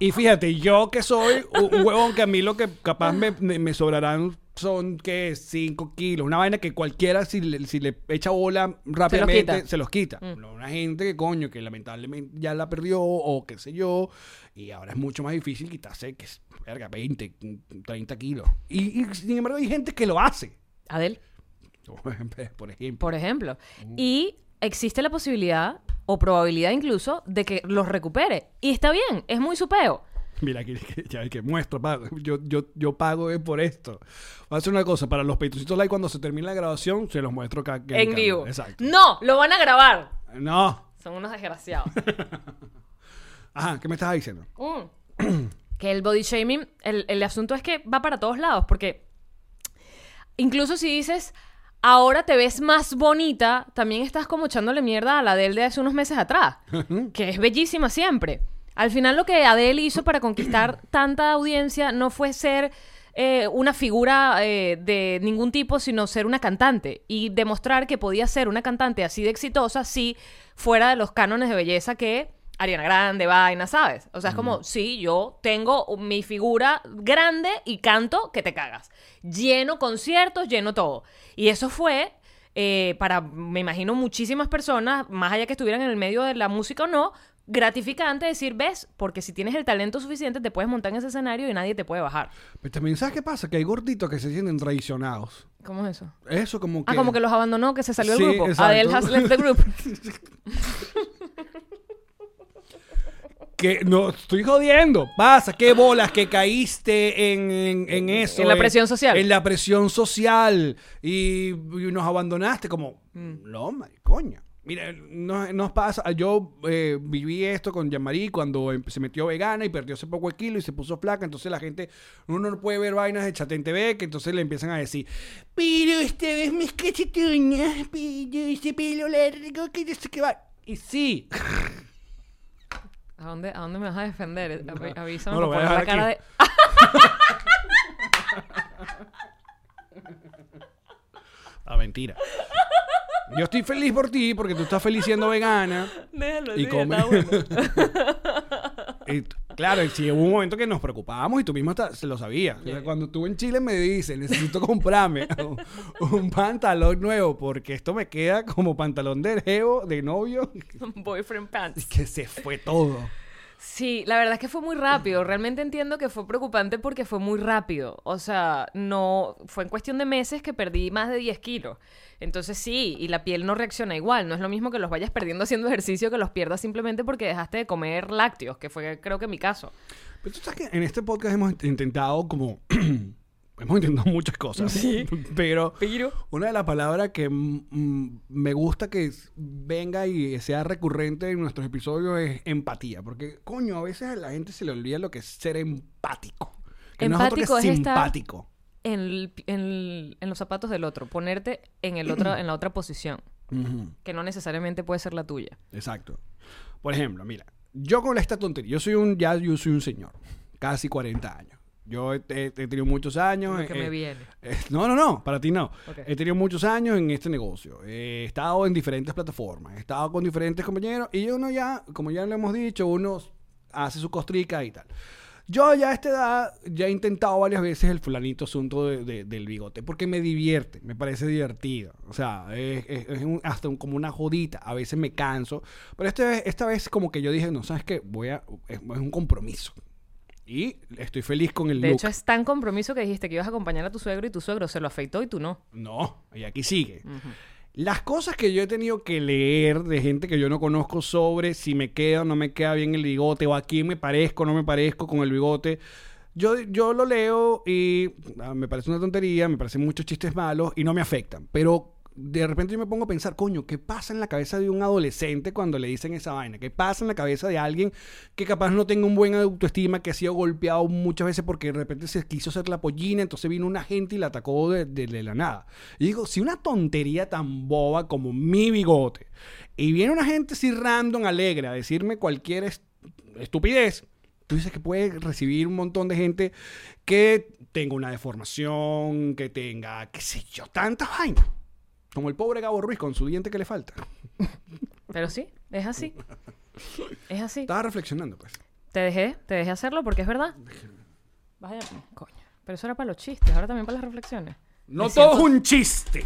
Y fíjate, yo que soy un huevón que a mí lo que capaz me, sobrarán son que 5 kilos. Una vaina que cualquiera, si le, si le echa bola rápidamente, quita. se los quita. No, Una gente que coño, que lamentablemente ya la perdió o qué sé yo. Y ahora es mucho más difícil quitarse, que verga, 20, 30 kilos. Y, y sin embargo, hay gente que lo hace. Adel, Por ejemplo. por ejemplo. Y existe la posibilidad, o probabilidad incluso, de que los recupere. Y está bien, es muy supeo. Mira, aquí que- ya que muestro, pago. Yo, yo, yo pago por esto. Voy a hacer una cosa, para los peitucitos like, cuando se termine la grabación, se los muestro acá. En vivo. Exacto. No, lo van a grabar. No. Son unos desgraciados. Ajá, ¿qué me estabas diciendo? Mm. que el body shaming, el, el asunto es que va para todos lados, porque incluso si dices, ahora te ves más bonita, también estás como echándole mierda a la Adele de hace unos meses atrás, que es bellísima siempre. Al final lo que Adele hizo para conquistar tanta audiencia no fue ser eh, una figura eh, de ningún tipo, sino ser una cantante y demostrar que podía ser una cantante así de exitosa si fuera de los cánones de belleza que Ariana Grande, vaina, ¿sabes? O sea, es como, sí, yo tengo mi figura grande y canto que te cagas. Lleno conciertos, lleno todo. Y eso fue eh, para, me imagino, muchísimas personas, más allá que estuvieran en el medio de la música o no, gratificante decir, ves, porque si tienes el talento suficiente te puedes montar en ese escenario y nadie te puede bajar. Pero también, ¿sabes qué pasa? Que hay gorditos que se sienten traicionados. ¿Cómo es eso? Eso como que... Ah, como que los abandonó, que se salió Sí, del grupo. Adele has left the group. Que no estoy jodiendo. Pasa, qué bolas que caíste en, en, en eso. En la presión social. En la presión social. Y, y nos abandonaste como, Mm. no, maricoña. Mira, no- nos pasa. Yo eh, viví esto con Jean-Marie cuando em- se metió vegana y perdió hace poco el kilo y se puso flaca. Entonces la gente, uno no puede ver vainas de Chatén TV, que entonces le empiezan a decir, pero esta vez mis cachetoñas, pero ese pelo largo, que no sé qué va. Y sí. ¿A dónde, ¿A dónde me vas a defender? Avi- Avísame no, lo voy a poner la dejar cara aquí. de... Ah, mentira. Yo estoy feliz por ti porque tú estás feliz siendo vegana. Déjalo Y así, come. está bueno. Y claro, y sí hubo un momento que nos preocupábamos y tú mismo hasta se lo sabías. O sea, cuando estuve en Chile me dice, necesito comprarme un, un pantalón nuevo porque esto me queda como pantalón de geo, de novio, Boyfriend pants. que se fue todo. Sí, la verdad es que fue muy rápido. Realmente entiendo que fue preocupante porque fue muy rápido. O sea, no fue en cuestión de meses que perdí más de 10 kilos. Entonces sí, y la piel no reacciona igual. No es lo mismo que los vayas perdiendo haciendo ejercicio que los pierdas simplemente porque dejaste de comer lácteos, que fue creo que mi caso. Pero tú sabes que en este podcast hemos intentado como... hemos intentado muchas cosas. Sí. Pero Pero... una de las palabras que mm, me gusta que venga y sea recurrente en nuestros episodios es empatía. Porque, coño, a veces a la gente se le olvida lo que es ser empático. Que no es otro que es estar- simpático. En, el- en el- en los zapatos del otro, ponerte en, el otro, en la otra posición, que no necesariamente puede ser la tuya. Exacto. Por ejemplo, mira, yo con esta tontería, yo soy un, ya yo soy un señor, casi 40 años. Yo he, he- he tenido muchos años. Lo que eh, me viene. eh, no, no, no, para ti no. Ok. He tenido muchos años en este negocio. He estado en diferentes plataformas, he estado con diferentes compañeros y uno ya, como ya lo hemos dicho, uno hace su costrica y tal. Yo ya a esta edad ya he intentado varias veces el fulanito asunto de- de- del bigote porque me divierte, me parece divertido. O sea, es, es- es un- hasta un- como una jodita. A veces me canso. Pero esta vez, esta vez como que yo dije, no, ¿sabes qué? Voy a... Es, es un compromiso. Y estoy feliz con el De look. hecho, es tan compromiso que dijiste que ibas a acompañar a tu suegro y tu suegro se lo afeitó y tú no. No, y aquí sigue. Las cosas que yo he tenido que leer de gente que yo no conozco sobre si me queda o no me queda bien el bigote o a quién me parezco o no me parezco con el bigote. Yo, yo lo leo y ah, me parece una tontería, me parecen muchos chistes malos y no me afectan. Pero de repente yo me pongo a pensar, coño, ¿qué pasa en la cabeza de un adolescente cuando le dicen esa vaina? ¿Qué pasa en la cabeza de alguien que capaz no tenga un buen autoestima, que ha sido golpeado muchas veces porque de repente se quiso hacer la pollina, entonces vino una gente y la atacó de, la nada? Y digo, si una tontería tan boba como mi bigote, y viene una gente así random, alegre, a decirme cualquier est- estupidez, tú dices que puede recibir un montón de gente que tenga una deformación, que tenga, qué sé yo, tantas vainas. Como el pobre Gabo Ruiz con su diente que le falta. Pero sí, es así. Es así. Estaba reflexionando, pues. Te dejé, te dejé hacerlo porque es verdad. Vaya, coño. Pero eso era para los chistes, ahora también para las reflexiones. No Me todo es siento- un chiste.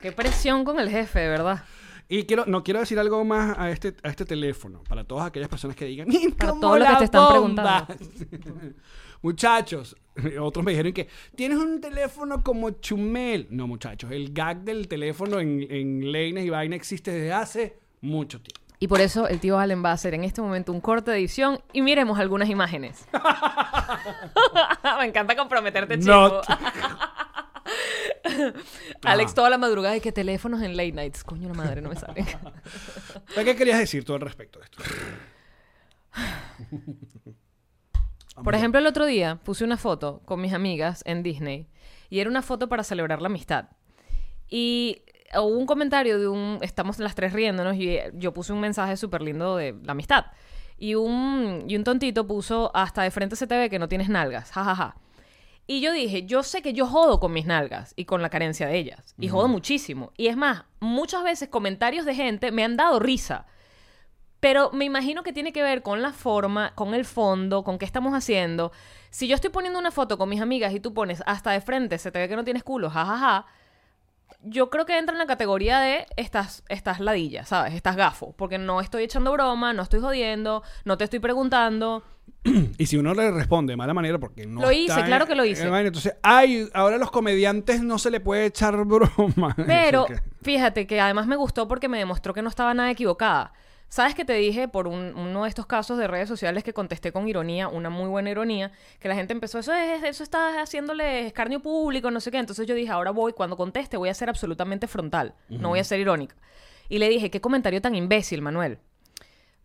Qué presión con el jefe, de verdad. Y quiero, no quiero decir algo más a este, a este teléfono, para todas aquellas personas que digan, Para "Como todos los que te están bomba". Muchachos, otros me dijeron que tienes un teléfono como Chumel. No, muchachos, el gag del teléfono en, en Leines y Vaina existe desde hace mucho tiempo. Y por eso el tío Allen va a hacer en este momento un corte de edición y miremos algunas imágenes. Me encanta comprometerte, chico. Alex toda la madrugada y que teléfonos en late nights. Coño, la madre, no me sale. ¿Qué querías decir tú al respecto de esto? Por ejemplo, el otro día puse una foto con mis amigas en Disney y era una foto para celebrar la amistad. Y hubo un comentario de un... Estamos las tres riéndonos y yo puse un mensaje súper lindo de la amistad. Y un, y un tontito puso hasta de frente se te ve que no tienes nalgas. Ja, ja, ja. Y yo dije, yo sé que yo jodo con mis nalgas y con la carencia de ellas. Y jodo muchísimo. Y es más, muchas veces comentarios de gente me han dado risa. Pero me imagino que tiene que ver con la forma, con el fondo, con qué estamos haciendo. Si yo estoy poniendo una foto con mis amigas y tú pones hasta de frente, se te ve que no tienes culo, jajaja. Yo creo que entra en la categoría de estas, estas ladillas, ¿sabes? Estas gafo. Porque no estoy echando broma, no estoy jodiendo, no te estoy preguntando. Y si uno le responde de mala manera porque no Lo hice, está en- claro que lo hice. en vaina, entonces, ay, ahora a los comediantes no se le puede echar broma. Pero que- fíjate que además me gustó porque me demostró que no estaba nada equivocada. ¿Sabes que te dije por un- uno de estos casos de redes sociales que contesté con ironía, una muy buena ironía, que la gente empezó, eso es, eso está haciéndole escarnio público, no sé qué. Entonces yo dije, ahora voy, cuando conteste, voy a ser absolutamente frontal, no voy a ser irónica. Y le dije, qué comentario tan imbécil, Manuel.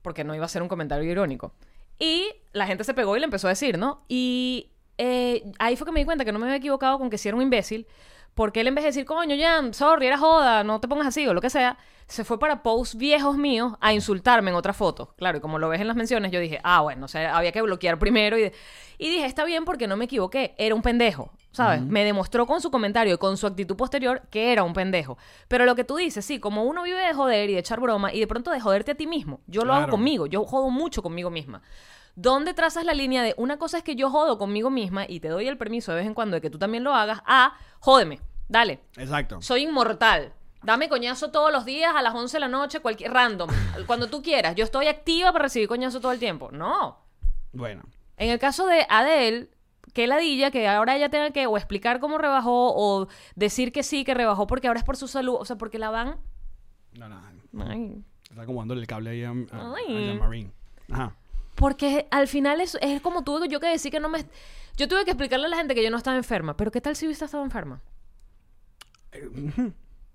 Porque no iba a ser un comentario irónico. Y la gente se pegó y le empezó a decir, ¿no? Y eh, ahí fue que me di cuenta que no me había equivocado con que si era un imbécil, porque él en vez de decir, coño, ya, sorry, era joda, no te pongas así o lo que sea, se fue para posts viejos míos a insultarme en otra foto. Claro, y como lo ves en las menciones, yo dije, ah, bueno, o sea, había que bloquear primero. Y, y dije, está bien porque no me equivoqué, era un pendejo, ¿sabes? Me demostró con su comentario y con su actitud posterior que era un pendejo. Pero lo que tú dices, sí, como uno vive de joder y de echar broma y de pronto de joderte a ti mismo, yo lo hago conmigo, yo jodo mucho conmigo misma. ¿Dónde trazas la línea de una cosa es que yo jodo conmigo misma y te doy el permiso de vez en cuando de que tú también lo hagas? A, jódeme, dale. Exacto. Soy inmortal. Dame coñazo todos los días a las 11 de la noche, cualquier random, cuando tú quieras. Yo estoy activa para recibir coñazo todo el tiempo. No. Bueno. En el caso de Adele, que ladilla que ahora ella tenga que o explicar cómo rebajó o decir que sí, que rebajó porque ahora es por su salud, o sea, porque la van... No, no. Ay. Está acomodándole el cable ahí a, a. Ajá. Porque al final es, es como tuve yo que decir que no me... Yo tuve que explicarle a la gente que yo no estaba enferma, pero ¿qué tal si hubiese estado enferma?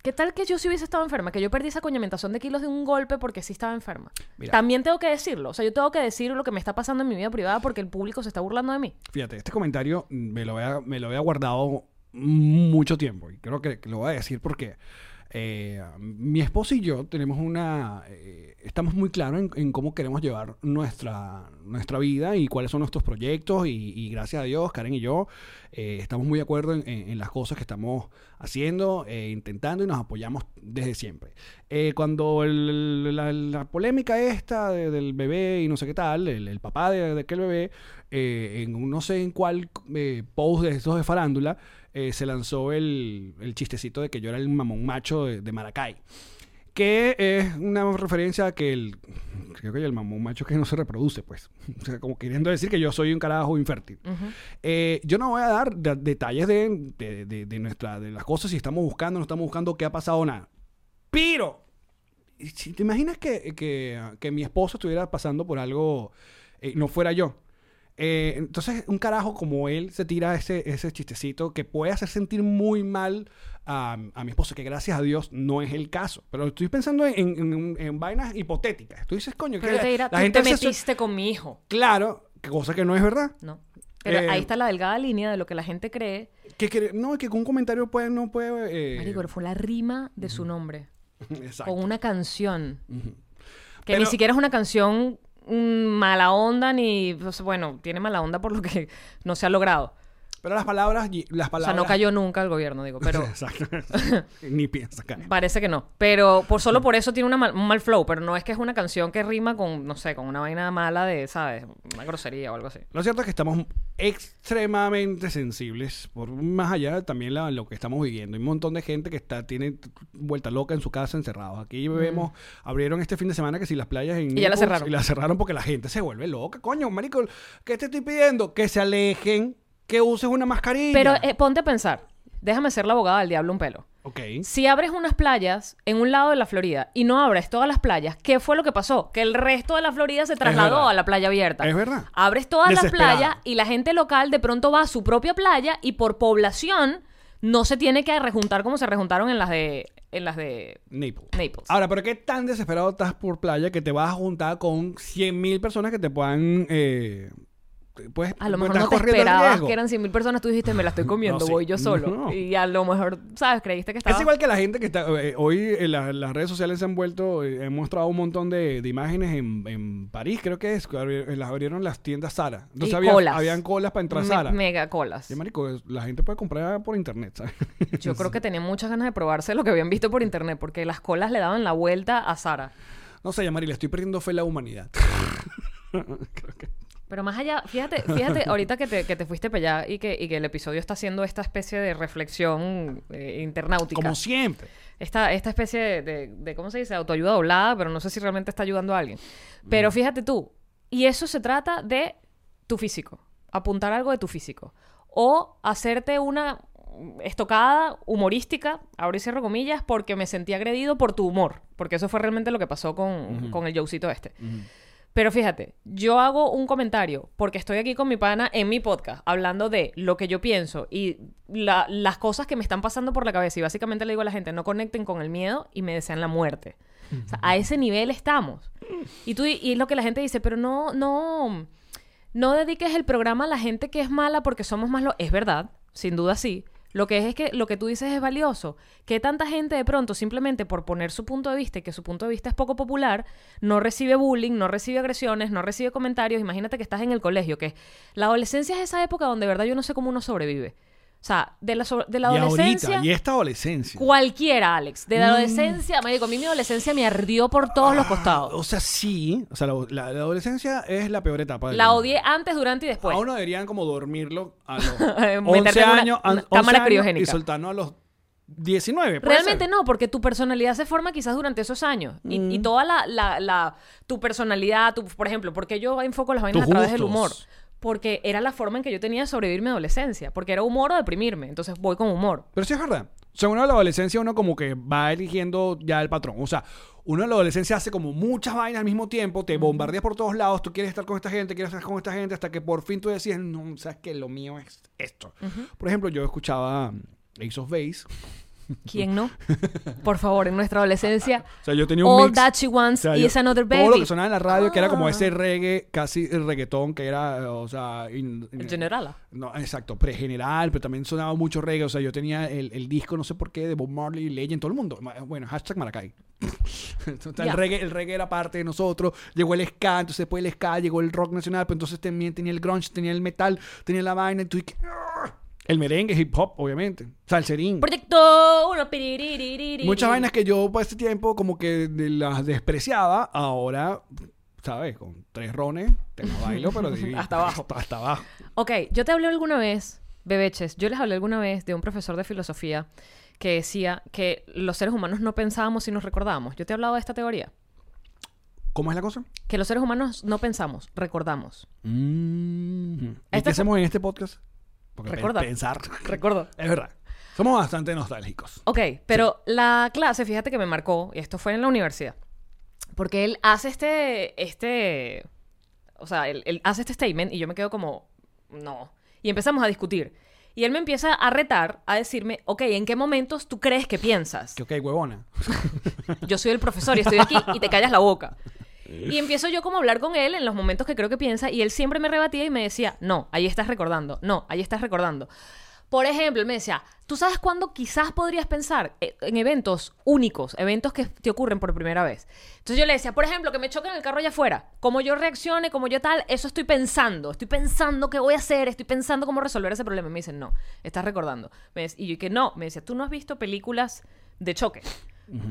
¿Qué tal que yo si hubiese estado enferma? Que yo perdí esa coñamentación de kilos de un golpe porque sí estaba enferma. Mira. También tengo que decirlo. O sea, yo tengo que decir lo que me está pasando en mi vida privada porque el público se está burlando de mí. Fíjate, este comentario me lo había, me lo había guardado mucho tiempo y creo que, que lo voy a decir porque eh, mi esposo y yo tenemos una... eh, estamos muy claros en, cómo queremos llevar nuestra, nuestra vida y cuáles son nuestros proyectos y, gracias a Dios, Karen y yo, eh, estamos muy de acuerdo en, las cosas que estamos haciendo, intentando y nos apoyamos desde siempre. Cuando la, polémica esta de- del bebé y no sé qué tal, el, papá de, de aquel bebé, en no sé en cuál post de esos de farándula, eh, se lanzó el, el chistecito de que yo era el mamón macho de, de Maracay. Que es una referencia a que el. Creo que el mamón macho que no se reproduce, pues. O sea, como queriendo decir que yo soy un carajo infértil. Eh, yo no voy a dar de- detalles de, de- de- de nuestra, de las cosas, si estamos buscando, no estamos buscando, qué ha pasado, nada. Pero, si te imaginas que, que- que mi esposo estuviera pasando por algo, eh, no fuera yo. Eh, entonces, un carajo como él se tira ese, ese chistecito que puede hacer sentir muy mal a, a mi esposo, que gracias a Dios no es el caso. Pero estoy pensando en, en- en vainas hipotéticas. Tú dices, coño, Pero que él te dirá, la tú gente te metiste con mi hijo. Claro, cosa que no es verdad. No. Pero Eh, ahí está la delgada línea de lo que la gente cree. Que, que- no, que con un comentario puede, no puede. eh, Marico, fue la rima de su nombre. exacto. Con una canción. Que Pero- ni siquiera es una canción mala onda, ni. pues, bueno, tiene mala onda por lo que no se ha logrado. Pero las palabras, las O palabras. sea, no cayó nunca el gobierno, digo. Pero Exacto. Ni piensa caer. parece que no. Pero por solo por eso tiene una mal- un mal flow. Pero no es que es una canción que rima con, no sé, con una vaina mala de, ¿sabes? Una grosería o algo así. Lo cierto es que estamos extremadamente sensibles, por más allá también la- lo que estamos viviendo. Hay un montón de gente que está tiene vuelta loca en su casa encerrados. Aquí vemos, abrieron este fin de semana que si las playas en. Y ya la cerraron. Y la cerraron porque la gente se vuelve loca. Coño, marico, ¿qué te estoy pidiendo? Que se alejen, que uses una mascarilla. Pero eh, ponte a pensar. Déjame ser la abogada del diablo un pelo. ok. Si abres unas playas en un lado de la Florida y no abres todas las playas, ¿qué fue lo que pasó? Que el resto de la Florida se trasladó verdad. a la playa abierta. Es verdad. Abres todas las playas y la gente local de pronto va a su propia playa y por población no se tiene que rejuntar como se rejuntaron en las de en las de Naples. Naples. Ahora, ¿pero qué tan desesperado estás por playa que te vas a juntar con 100.000 personas que te puedan... Eh, pues, a lo pues, mejor no te esperabas que eran 100 mil personas, tú dijiste, me la estoy comiendo, No, sí. voy yo solo. No. Y a lo mejor, ¿sabes? Creíste que estaba... Es igual que la gente que está... eh, hoy eh, la- las redes sociales se han vuelto... eh, han mostrado un montón de, de imágenes en, en París, creo que es. eh, las abrieron las tiendas Zara. Entonces Y había, colas. habían colas para entrar a Me- Zara. mega colas. Sí, marico, la gente puede comprar por internet, ¿sabes? Yo creo que tenían muchas ganas de probarse lo que habían visto por internet, porque las colas le daban la vuelta a Sara. no sé, Yamari, le estoy perdiendo fe a la humanidad. creo que... Pero más allá, fíjate, fíjate, ahorita que te, que te fuiste para allá y que, y que el episodio está haciendo esta especie de reflexión eh, internautica. Como siempre. esta, esta especie de, de- de, ¿cómo se dice? Autoayuda doblada, pero no sé si realmente está ayudando a alguien. Pero Mm. fíjate tú, y eso se trata de tu físico, apuntar algo de tu físico. O hacerte una estocada humorística, abro y cierro comillas, porque me sentí agredido por tu humor. Porque eso fue realmente lo que pasó con, con el Joecito este. Pero fíjate, yo hago un comentario porque estoy aquí con mi pana en mi podcast hablando de lo que yo pienso y la- las cosas que me están pasando por la cabeza. Y básicamente le digo a la gente, no conecten con el miedo y me desean la muerte. O sea, a ese nivel estamos. Y, tú, y es lo que la gente dice, pero no, no, no dediques el programa a la gente que es mala porque somos más lo... Es verdad, sin duda sí. Lo que es es que lo que tú dices es valioso. Que tanta gente de pronto, simplemente por poner su punto de vista y que su punto de vista es poco popular, no recibe bullying, no recibe agresiones, no recibe comentarios. Imagínate que estás en el colegio, que la adolescencia es esa época donde de verdad yo no sé cómo uno sobrevive. O sea, de la, de la y adolescencia... ahorita, y esta adolescencia. Cualquiera, Alex. De la Mm. adolescencia, marico, a mí mi adolescencia me ardió por todos los O costados. sea, sí. O sea, la, la- la adolescencia es la peor etapa. del La mundo. odié antes, durante y después. A uno deberían como dormirlo a los Meterle 11 en una- años, una an- 11 cámara años criogénica. y soltarnos a los 19. ¿puede Realmente ser? no, porque tu personalidad se forma quizás durante esos años. Y, y Mm. toda la, la, la- tu personalidad, tu, por ejemplo, porque yo enfoco las vainas Tus a través del humor. Porque era la forma en que yo tenía de sobrevivir mi adolescencia. Porque era humor o deprimirme. Entonces voy con humor. Pero sí es verdad. O sea, uno de la adolescencia, uno como que va eligiendo ya el patrón. O sea, uno de la adolescencia hace como muchas vainas al mismo tiempo, te bombardeas por todos lados, tú quieres estar con esta gente, quieres estar con esta gente, hasta que por fin tú decides, no, sabes que lo mío es esto. Por ejemplo, yo escuchaba Ace of Base. ¿Quién no? Por favor, en nuestra adolescencia. O sea, yo tenía un All mix. That She Wants O sea, y yo- Is Another Todo lo Baby. que sonaba en la radio, que era como Ah. ese reggae, casi el reggaetón, que era, o sea... in- in- El Generala. No, exacto, pregeneral, pero también sonaba mucho reggae. O sea, yo tenía el, el disco, no sé por qué, de Bob Marley, Legend, todo el mundo. Bueno, hashtag Maracay. Entonces, Ya. el, reggae, el reggae era parte de nosotros. Llegó el ska, entonces después el ska, llegó el rock nacional, pero entonces también tenía el grunge, tenía el metal, tenía la vaina. y tú y que- el merengue, hip hop, obviamente. Salserín. Proyecto uno. piririririri. Muchas vainas que yo por ese tiempo como que de- las despreciaba, ahora, ¿sabes? Con tres rones, te bailo, pero divino. Hasta abajo. Hasta, hasta abajo. Ok, yo te hablé alguna vez, bebeches, yo les hablé alguna vez de un profesor de filosofía que decía que los seres humanos no pensábamos si nos recordábamos. Yo te he hablado de esta teoría. ¿Cómo es la cosa? Que los seres humanos no pensamos, recordamos. Mm. ¿Y Esta qué hacemos en este podcast? Porque Recordar. pensar. Recuerdo. Es verdad. Somos bastante nostálgicos. Ok, pero la clase, fíjate que me marcó, y esto fue en la universidad, porque él hace este, este, o sea, él, él hace este statement y yo me quedo como, no. Y empezamos a discutir. Y él me empieza a retar, a decirme, ok, ¿en qué momentos tú crees que piensas? Que ok, huevona. Yo soy el profesor y estoy aquí y te callas la boca. Y empiezo yo como a hablar con él en los momentos que creo que piensa y él siempre me rebatía y me decía, no, ahí estás recordando, no, ahí estás recordando. Por ejemplo, él me decía, ¿tú sabes cuándo quizás podrías pensar Eh, en eventos únicos, eventos que te ocurren por primera vez? Entonces yo le decía, por ejemplo, que me choquen el carro allá afuera, como yo reaccione, como yo tal, eso estoy pensando, estoy pensando qué voy a hacer, estoy pensando cómo resolver ese problema. Y me dicen, no, estás recordando. Y yo que no, me decía, ¿tú no has visto películas de choque?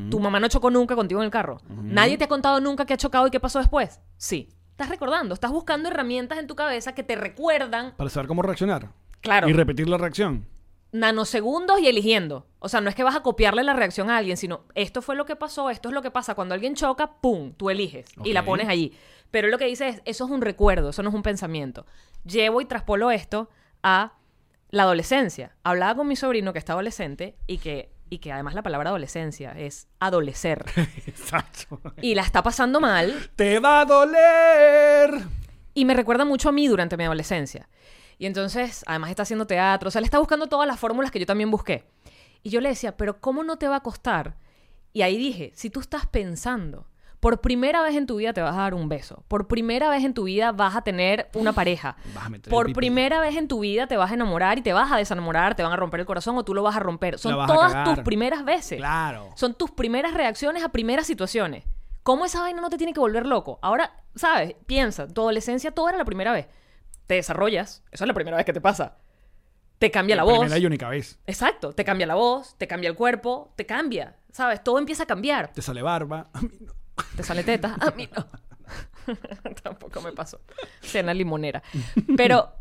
Tu mamá no chocó nunca contigo en el carro. Nadie te ha contado nunca qué ha chocado y qué pasó después. Sí. Estás recordando, estás buscando herramientas en tu cabeza que te recuerdan, Para saber cómo reaccionar. claro, Y repetir la reacción. nanosegundos y eligiendo. O sea, no es que vas a copiarle la reacción a alguien, sino esto fue lo que pasó, esto es lo que pasa. Cuando alguien choca, ¡pum! Tú eliges y la pones allí. Pero lo que dice es, eso es un recuerdo, eso no es un pensamiento. Llevo y traspolo esto a la adolescencia. Hablaba con mi sobrino que está adolescente y que, y que además la palabra adolescencia es adolecer. Exacto. y la está pasando mal ¡Te va a doler! y me recuerda mucho a mí durante mi adolescencia. Y entonces, además está haciendo teatro, o sea, le está buscando todas las fórmulas que yo también busqué. Y yo le decía, pero ¿cómo no te va a costar? Y ahí dije, si tú estás pensando, por primera vez en tu vida te vas a dar un beso, por primera vez en tu vida vas a tener una pareja, por primera vez en tu vida te vas a enamorar y te vas a desenamorar, te van a romper el corazón o tú lo vas a romper. Son todas tus primeras veces. Claro. Son tus primeras reacciones a primeras situaciones. ¿Cómo esa vaina no te tiene que volver loco? Ahora, ¿sabes? Piensa, tu adolescencia todo era la primera vez. Te desarrollas, eso es la primera vez que te pasa. Te cambia la, voz. Primera y única vez. Exacto, te cambia la voz, te cambia el cuerpo, te cambia, ¿sabes? Todo empieza a cambiar. Te sale barba. Te sale teta. A mí no. Tampoco me pasó. Cena limonera. Pero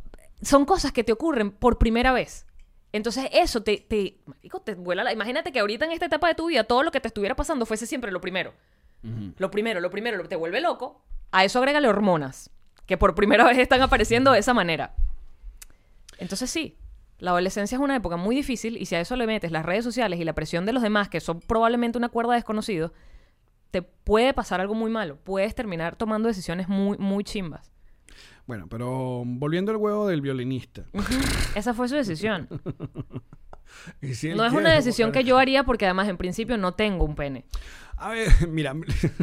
son cosas que te ocurren por primera vez. Entonces eso te, te, marico, te vuela la... Imagínate que ahorita en esta etapa de tu vida todo lo que te estuviera pasando fuese siempre lo primero. Lo primero, lo primero, lo que te vuelve loco. A eso agrégale hormonas, que por primera vez están apareciendo de esa manera. Entonces sí, la adolescencia es una época muy difícil y si a eso le metes las redes sociales y la presión de los demás, que son probablemente una cuerda de desconocidos, te puede pasar algo muy malo. Puedes terminar tomando decisiones muy, muy chimbas. Bueno, pero volviendo al huevo del violinista. Esa fue su decisión. Y si él No es una decisión buscar- que yo haría porque además en principio no tengo un pene. A ver, mira.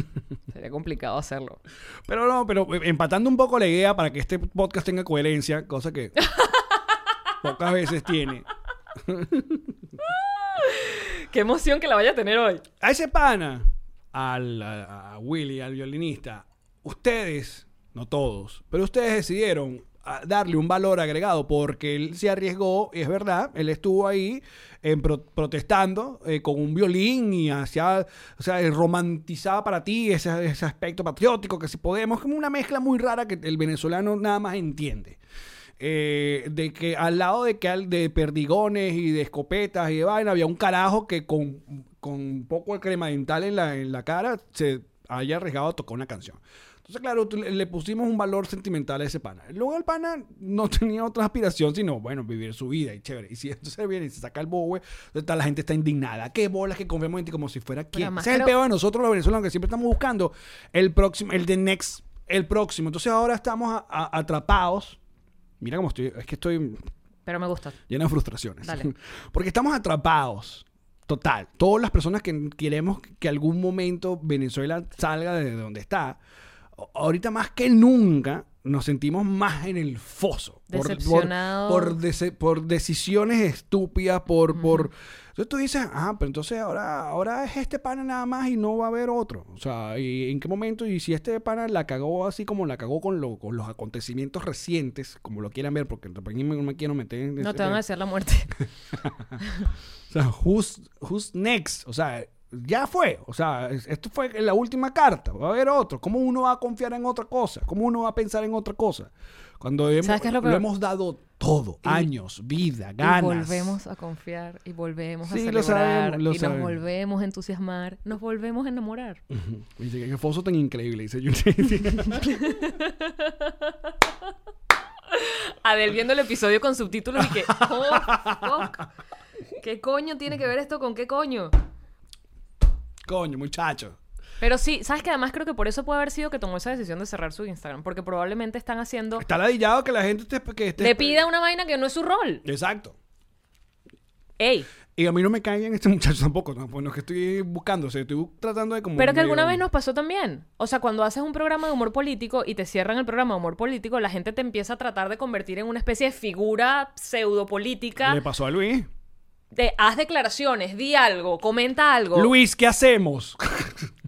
Sería complicado hacerlo. Pero no, pero empatando un poco la idea para que este podcast tenga coherencia, cosa que pocas veces tiene. Qué emoción que la vaya a tener hoy. A ese pana, al, a, Willy, al violinista, ustedes, no todos, pero ustedes decidieron darle un valor agregado porque él se arriesgó, y es verdad, él estuvo ahí protestando eh, con un violín y hacía, o sea, romantizaba para ti ese, aspecto patriótico que si podemos, como una mezcla muy rara que el venezolano nada más entiende. Eh, de que al lado de que de perdigones y de escopetas y de vaina había un carajo que con, con un poco de crema dental en la, en la cara se haya arriesgado a tocar una canción. Entonces, claro, le, pusimos un valor sentimental a ese pana. Luego el pana no tenía otra aspiración sino, bueno, vivir su vida y chévere. Y si esto se viene y se saca el bowe, la gente está indignada. ¿Qué bolas que confiamos en ti como si fuera además Ese es el peor de nosotros los venezolanos que siempre estamos buscando el próximo, el de next, el próximo. Entonces ahora estamos a- a- atrapados. Mira cómo estoy, es que estoy Pero me gusta. lleno de frustraciones. Dale. Porque estamos atrapados. Total. Todas las personas que queremos que algún momento Venezuela salga de donde está, ahorita más que nunca nos sentimos más en el foso. Por- por- por decisiones estúpidas, por, por... Entonces tú dices, ah, pero entonces ahora, ahora es este pana nada más y no va a haber otro. O sea, ¿y en qué momento? Y si este pana la cagó así como la cagó con, lo- con los acontecimientos recientes, como lo quieran ver, porque tampoco me, me quiero meter en... No te van a desear la muerte. o sea, who's, who's next? O sea, ya fue. O sea, es- esto fue la última carta. Va a haber otro. ¿Cómo uno va a confiar en otra cosa? ¿Cómo uno va a pensar en otra cosa? Cuando hemos, ¿Sabes qué es lo lo, hemos dado todo. Y- años, vida, Y ganas. volvemos a confiar y volvemos Sí, a lo celebrar sabemos, lo y sabemos. nos volvemos a entusiasmar, nos volvemos a enamorar. Ujú. Dice que qué foso tan increíble. Dice yo. Adel viendo el episodio con subtítulos y que, oh, fuck. ¿Qué coño tiene que ver esto con qué coño? Coño, muchacho. Pero sí, ¿sabes que Además creo que por eso puede haber sido que tomó esa decisión de cerrar su Instagram. Porque probablemente están haciendo... Está ladillado que la gente esté... Que esté Le pida una vaina que no es su rol. Exacto. Ey, Y a mí no me cae en este muchacho tampoco. No, pues no es que estoy buscando. O sea, estoy tratando de como... pero que alguna vez nos pasó también. O sea, cuando haces un programa de humor político y te cierran el programa de humor político, la gente te empieza a tratar de convertir en una especie de figura pseudopolítica. Le pasó a Luis. De, haz declaraciones, di algo, comenta algo. Luis, ¿qué hacemos?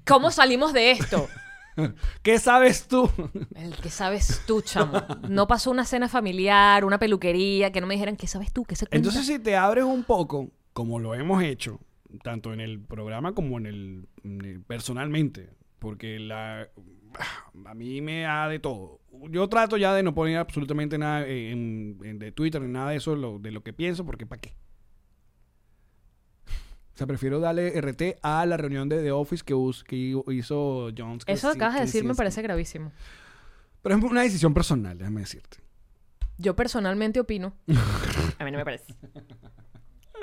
¿Cómo salimos de esto? ¿Qué sabes tú? El que sabes tú, chamo. No pasó una cena familiar, una peluquería, que no me dijeran, ¿qué sabes tú? ¿Qué se cuenta? Entonces, si te abres un poco, como lo hemos hecho, tanto en el programa como en el, en el- personalmente, porque la a mí me da de todo. Yo trato ya de no poner absolutamente nada en, en- de Twitter ni nada de eso lo- de lo que pienso, porque ¿para qué? Sea, prefiero darle RT a la reunión de The Office que, us- que hizo Jones. Eso que acabas de decir me parece gravísimo. Pero es una decisión personal, déjame decirte. Yo personalmente opino. A mí no me parece.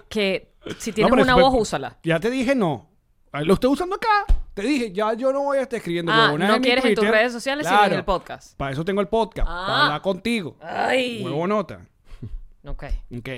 Que si tienes pero una después- voz, úsala. Ya te dije no. Lo estoy usando acá. Te dije, ya yo no voy a estar escribiendo Ah, no quieres en tus redes sociales, sino en Claro. el podcast. Para eso tengo el podcast. Ah. Para hablar contigo. Ay. Huevo nota. Ok, Ok.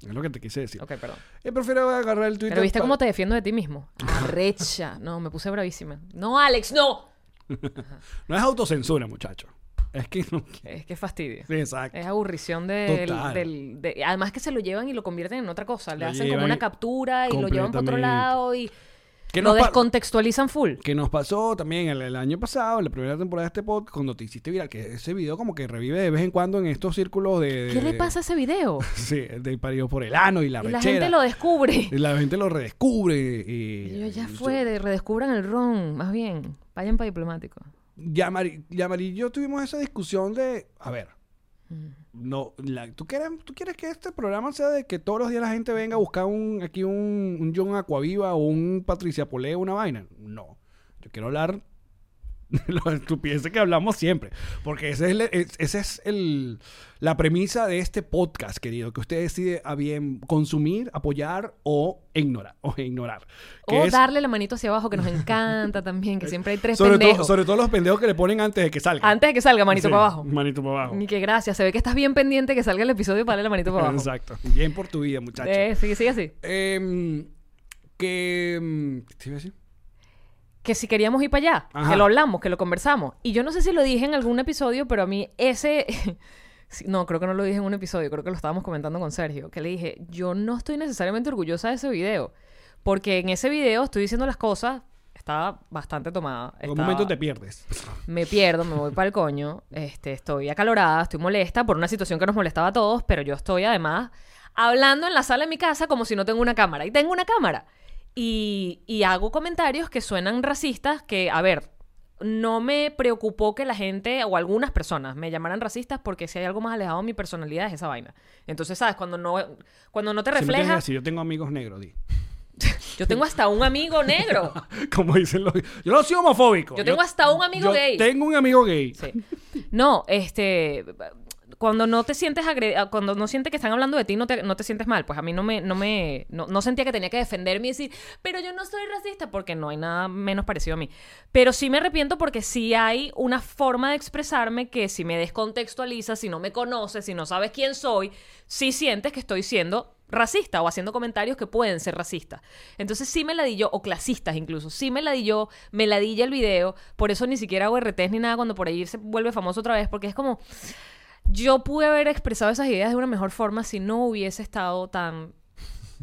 Es lo que te quise decir. ok, perdón. Yo prefiero agarrar el Twitter. Pero viste cómo te defiendo de ti mismo. Arrecha. No, me puse bravísima. No, Alex, no. No es autocensura, muchacho. Es que no. Es que fastidio. Sí, exacto. Es aburrición del, Total. del- de- además que se lo llevan y lo convierten en otra cosa. Le Lo hacen como una captura y lo llevan para otro lado y ¿Qué lo descontextualizan full. que nos pasó también el, el año pasado, en la primera temporada de este podcast, cuando te hiciste viral, que ese video como que revive de vez en cuando en estos círculos de... de- ¿Qué le pasa a ese video? Sí, del parido por el ano y la Y la gente lo descubre. Y la gente lo redescubre y... Y yo, ya y- fue, de- redescubran el ron, más bien. Vayan para diplomático. Yamari, Yamari y yo tuvimos esa discusión de, a ver, Mm. No, ¿tú, quieres, ¿tú quieres que este programa sea de que todos los días la gente venga a buscar un, aquí un, un John Aquaviva o un Patricia Poleo, una vaina? No, yo quiero hablar de los estupideces que hablamos siempre, porque ese es, el- ese es el, la premisa de este podcast, querido, que usted decide a bien consumir, apoyar o ignorar, o ignorar. O es- darle la manito hacia abajo, que nos encanta también, que siempre hay tres sobre, todo, pendejos. sobre todo los pendejos que le ponen antes de que salga. Antes de que salga, manito Sí, para abajo. Manito para abajo. Ni que gracias. Se ve que estás bien pendiente que salga el episodio para darle la manito para abajo. Exacto. Bien por tu vida, muchacho. Eh, sigue, sigue así. Em, que. ¿Qué te iba a decir? Que si queríamos ir para allá, Ajá. que lo hablamos, que lo conversamos. Y yo no sé si lo dije en algún episodio, pero a mí ese... No, creo que no lo dije en un episodio, creo que lo estábamos comentando con Sergio, que le dije, yo no estoy necesariamente orgullosa de ese video, porque en ese video estoy diciendo las cosas, Estaba bastante tomada. En un Estaba- momento te pierdes. me pierdo, me voy para el coño, este, estoy acalorada, estoy molesta por una situación que nos molestaba a todos, pero yo estoy además hablando en la sala de mi casa como si no tengo una cámara. Y tengo una cámara. Y, y hago comentarios que suenan racistas, que, a ver, no me preocupó que la gente o algunas personas me llamaran racistas porque si hay algo más alejado de mi personalidad es esa vaina. Entonces, ¿sabes? Cuando no, cuando no te Si refleja... así, yo tengo amigos negros, di. yo tengo hasta un amigo negro. Como dicen los... Yo no soy homofóbico. Yo tengo hasta un amigo yo gay. tengo un amigo gay. Sí. No, este. Cuando no te sientes agre- ah, cuando no sientes que están hablando de ti, no te, no te sientes mal. Pues a mí no me, no me, no, no sentía que tenía que defenderme y decir, pero yo no soy racista, porque no hay nada menos parecido a mí. Pero sí me arrepiento porque sí hay una forma de expresarme que si me descontextualizas, si no me conoces, si no sabes quién soy, sí sientes que estoy siendo racista o haciendo comentarios que pueden ser racistas. Entonces sí me la di yo, o clasistas incluso, sí me la di yo, me la di ya el video, por eso ni siquiera hago RTs ni nada cuando por ahí se vuelve famoso otra vez, porque es como, yo pude haber expresado esas ideas de una mejor forma si no hubiese estado tan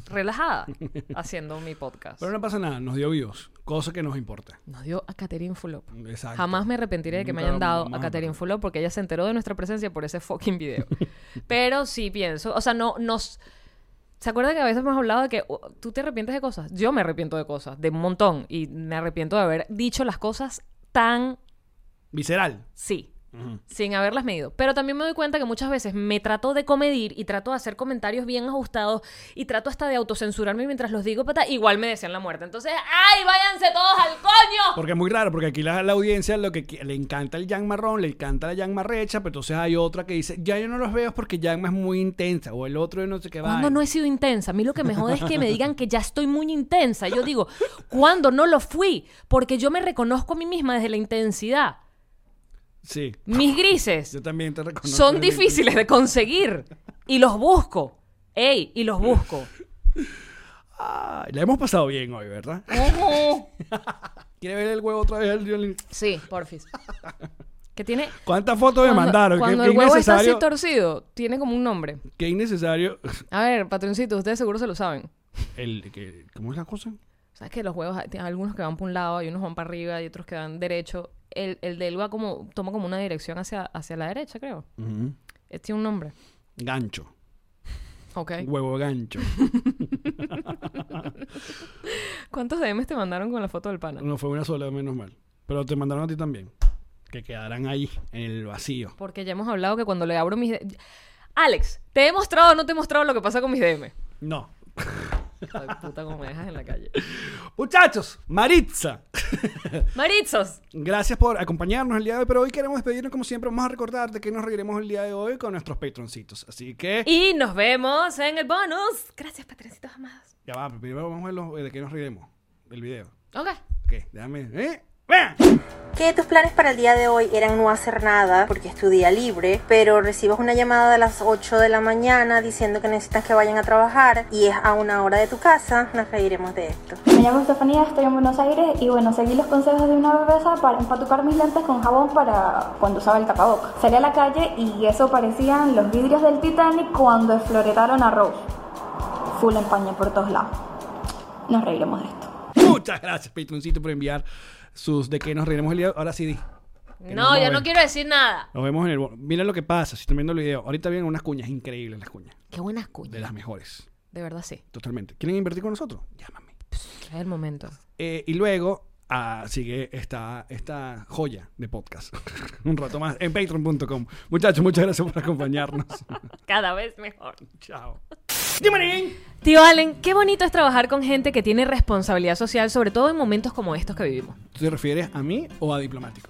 relajada haciendo mi podcast. Pero no pasa nada, nos dio views, cosa que nos importa. Nos dio a Catherine Fulop. Exacto. Jamás me arrepentiré de que me hayan dado a perder. Fulop porque ella se enteró de nuestra presencia por ese fucking video. Pero sí pienso, o sea, no nos... ¿Se acuerda que a veces hemos hablado de que uh, tú te arrepientes de cosas? Yo me arrepiento de cosas, de un montón. Y me arrepiento de haber dicho las cosas tan Visceral. sí, sin haberlas medido. Pero también me doy cuenta que muchas veces me trato de comedir y trato de hacer comentarios bien ajustados y trato hasta de autocensurarme mientras los digo, pata, igual me desean la muerte. Entonces, ¡ay, váyanse todos al coño! Porque es muy raro, porque aquí la, la audiencia lo que le encanta el Yang marrón, le encanta la Yang marrecha, pero entonces hay otra que dice, ya yo no los veo porque Yang es muy intensa, o el otro de no sé qué va. Cuando no he sido intensa. A mí lo que me jode es que me digan que ya estoy muy intensa. Yo digo, ¿cuándo no lo fui? Porque yo me reconozco a mí misma desde la intensidad. Sí, Mis grises yo también te reconozco. son difíciles de conseguir. Y los busco. ¡Ey! Y los busco. Ay, la hemos pasado bien hoy, ¿verdad? ¿Quiere ver el huevo otra vez? el violín? Sí, porfis. Que tiene... ¿Cuántas fotos me Cuando, mandaron? cuando ¿Qué, el qué huevo está así torcido, tiene como un nombre. Qué innecesario. A ver, patroncito, ustedes seguro se lo saben. El, que, ¿Cómo es la cosa? ¿Sabes que los huevos hay algunos que van por un lado, hay unos van para arriba y otros que van derecho? El, el de él va como, toma como una dirección hacia, hacia la derecha, creo. Eh, Tiene un nombre. Gancho. Ok. Huevo gancho. ¿Cuántos DMs te mandaron con la foto del pana? No fue una sola, menos mal. Pero te mandaron a ti también. Que quedarán ahí, en el vacío. Porque ya hemos hablado que cuando le abro mis... Alex, ¿te he mostrado o no te he mostrado lo que pasa con mis DM? No. Ay, puta, como me dejas en la calle. Muchachos, Maritza. Maritzos. Gracias por acompañarnos el día de hoy, pero hoy queremos despedirnos como siempre. Vamos a recordarte que nos reiremos el día de hoy con nuestros patroncitos. Así que Y nos vemos en el bonus. Gracias, patroncitos amados. ya va, primero vamos a ver los- de qué nos reiremos. El video. Ok. Ok, déjame. ¿Eh? ¡Vean! Que tus planes para el día de hoy eran no hacer nada porque es tu día libre, pero recibes una llamada a las 8 de la mañana diciendo que necesitas que vayan a trabajar y es a una hora de tu casa, nos reiremos de esto. Me llamo Estefanía, estoy en Buenos Aires y bueno, seguí los consejos de una bebesa para empatucar mis lentes con jabón para cuando usaba el tapabocas. Salí a la calle y eso parecían los vidrios del Titanic cuando desfloretaron a Rose. Full empañe por todos lados. Nos reiremos de esto. Muchas gracias, patroncito, por enviar sus de qué nos reiremos el día. Ahora sí, di. Que nos No, a ya no quiero decir nada. Nos vemos en el. Mira lo que pasa si están viendo el video. Ahorita vienen unas cuñas increíbles, las cuñas. Qué buenas De cuñas. las mejores. De verdad, sí. Totalmente. ¿Quieren invertir con nosotros? Llámame. Es el momento. Eh, y luego ah, sigue esta, esta joya de podcast. Un rato más en patreon.com. Muchachos, muchas gracias por acompañarnos. Cada vez mejor. Chao. Tío Allen, qué bonito es trabajar con gente que tiene responsabilidad social, sobre todo en momentos como estos que vivimos. ¿Tú te refieres a mí o a diplomático?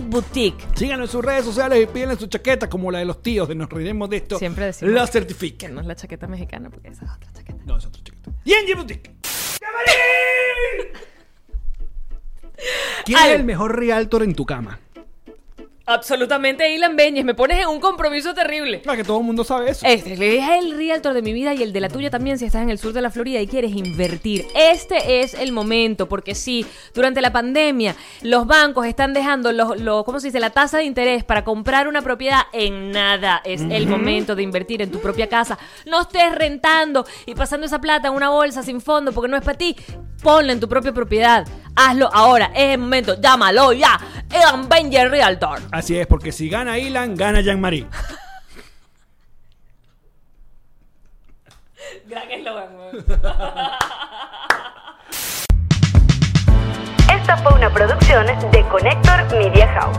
Boutique. Síganos en sus redes sociales y pídenle su chaqueta como la de los tíos de Nos Reiremos de esto. Siempre decimos La Que certifiquen. no es la chaqueta mexicana, porque esa es otra chaqueta. No, es otra chaqueta. GNG Boutique. ¡Llamarín! ¿Quién Ay. es el mejor realtor en tu cama? Absolutamente, Ilan Beñez. Me pones en un compromiso terrible. Para que todo el mundo sabe eso. Este es el realtor de mi vida y el de la tuya también si estás en el sur de la Florida y quieres invertir. Este es el momento, porque sí, durante la pandemia los bancos están dejando los, los- ¿cómo se dice? la tasa de interés para comprar una propiedad en nada. Es el momento de invertir en tu propia casa. No estés rentando y pasando esa plata en una bolsa sin fondo porque no es para ti. Ponla en tu propia propiedad. Hazlo ahora. Es el momento. Llámalo ya. Ilan Beñez Realtor. Así es, porque si gana Ilan, gana Jean-Marie. Gran eslogan, Esta fue una producción de Connector Media House.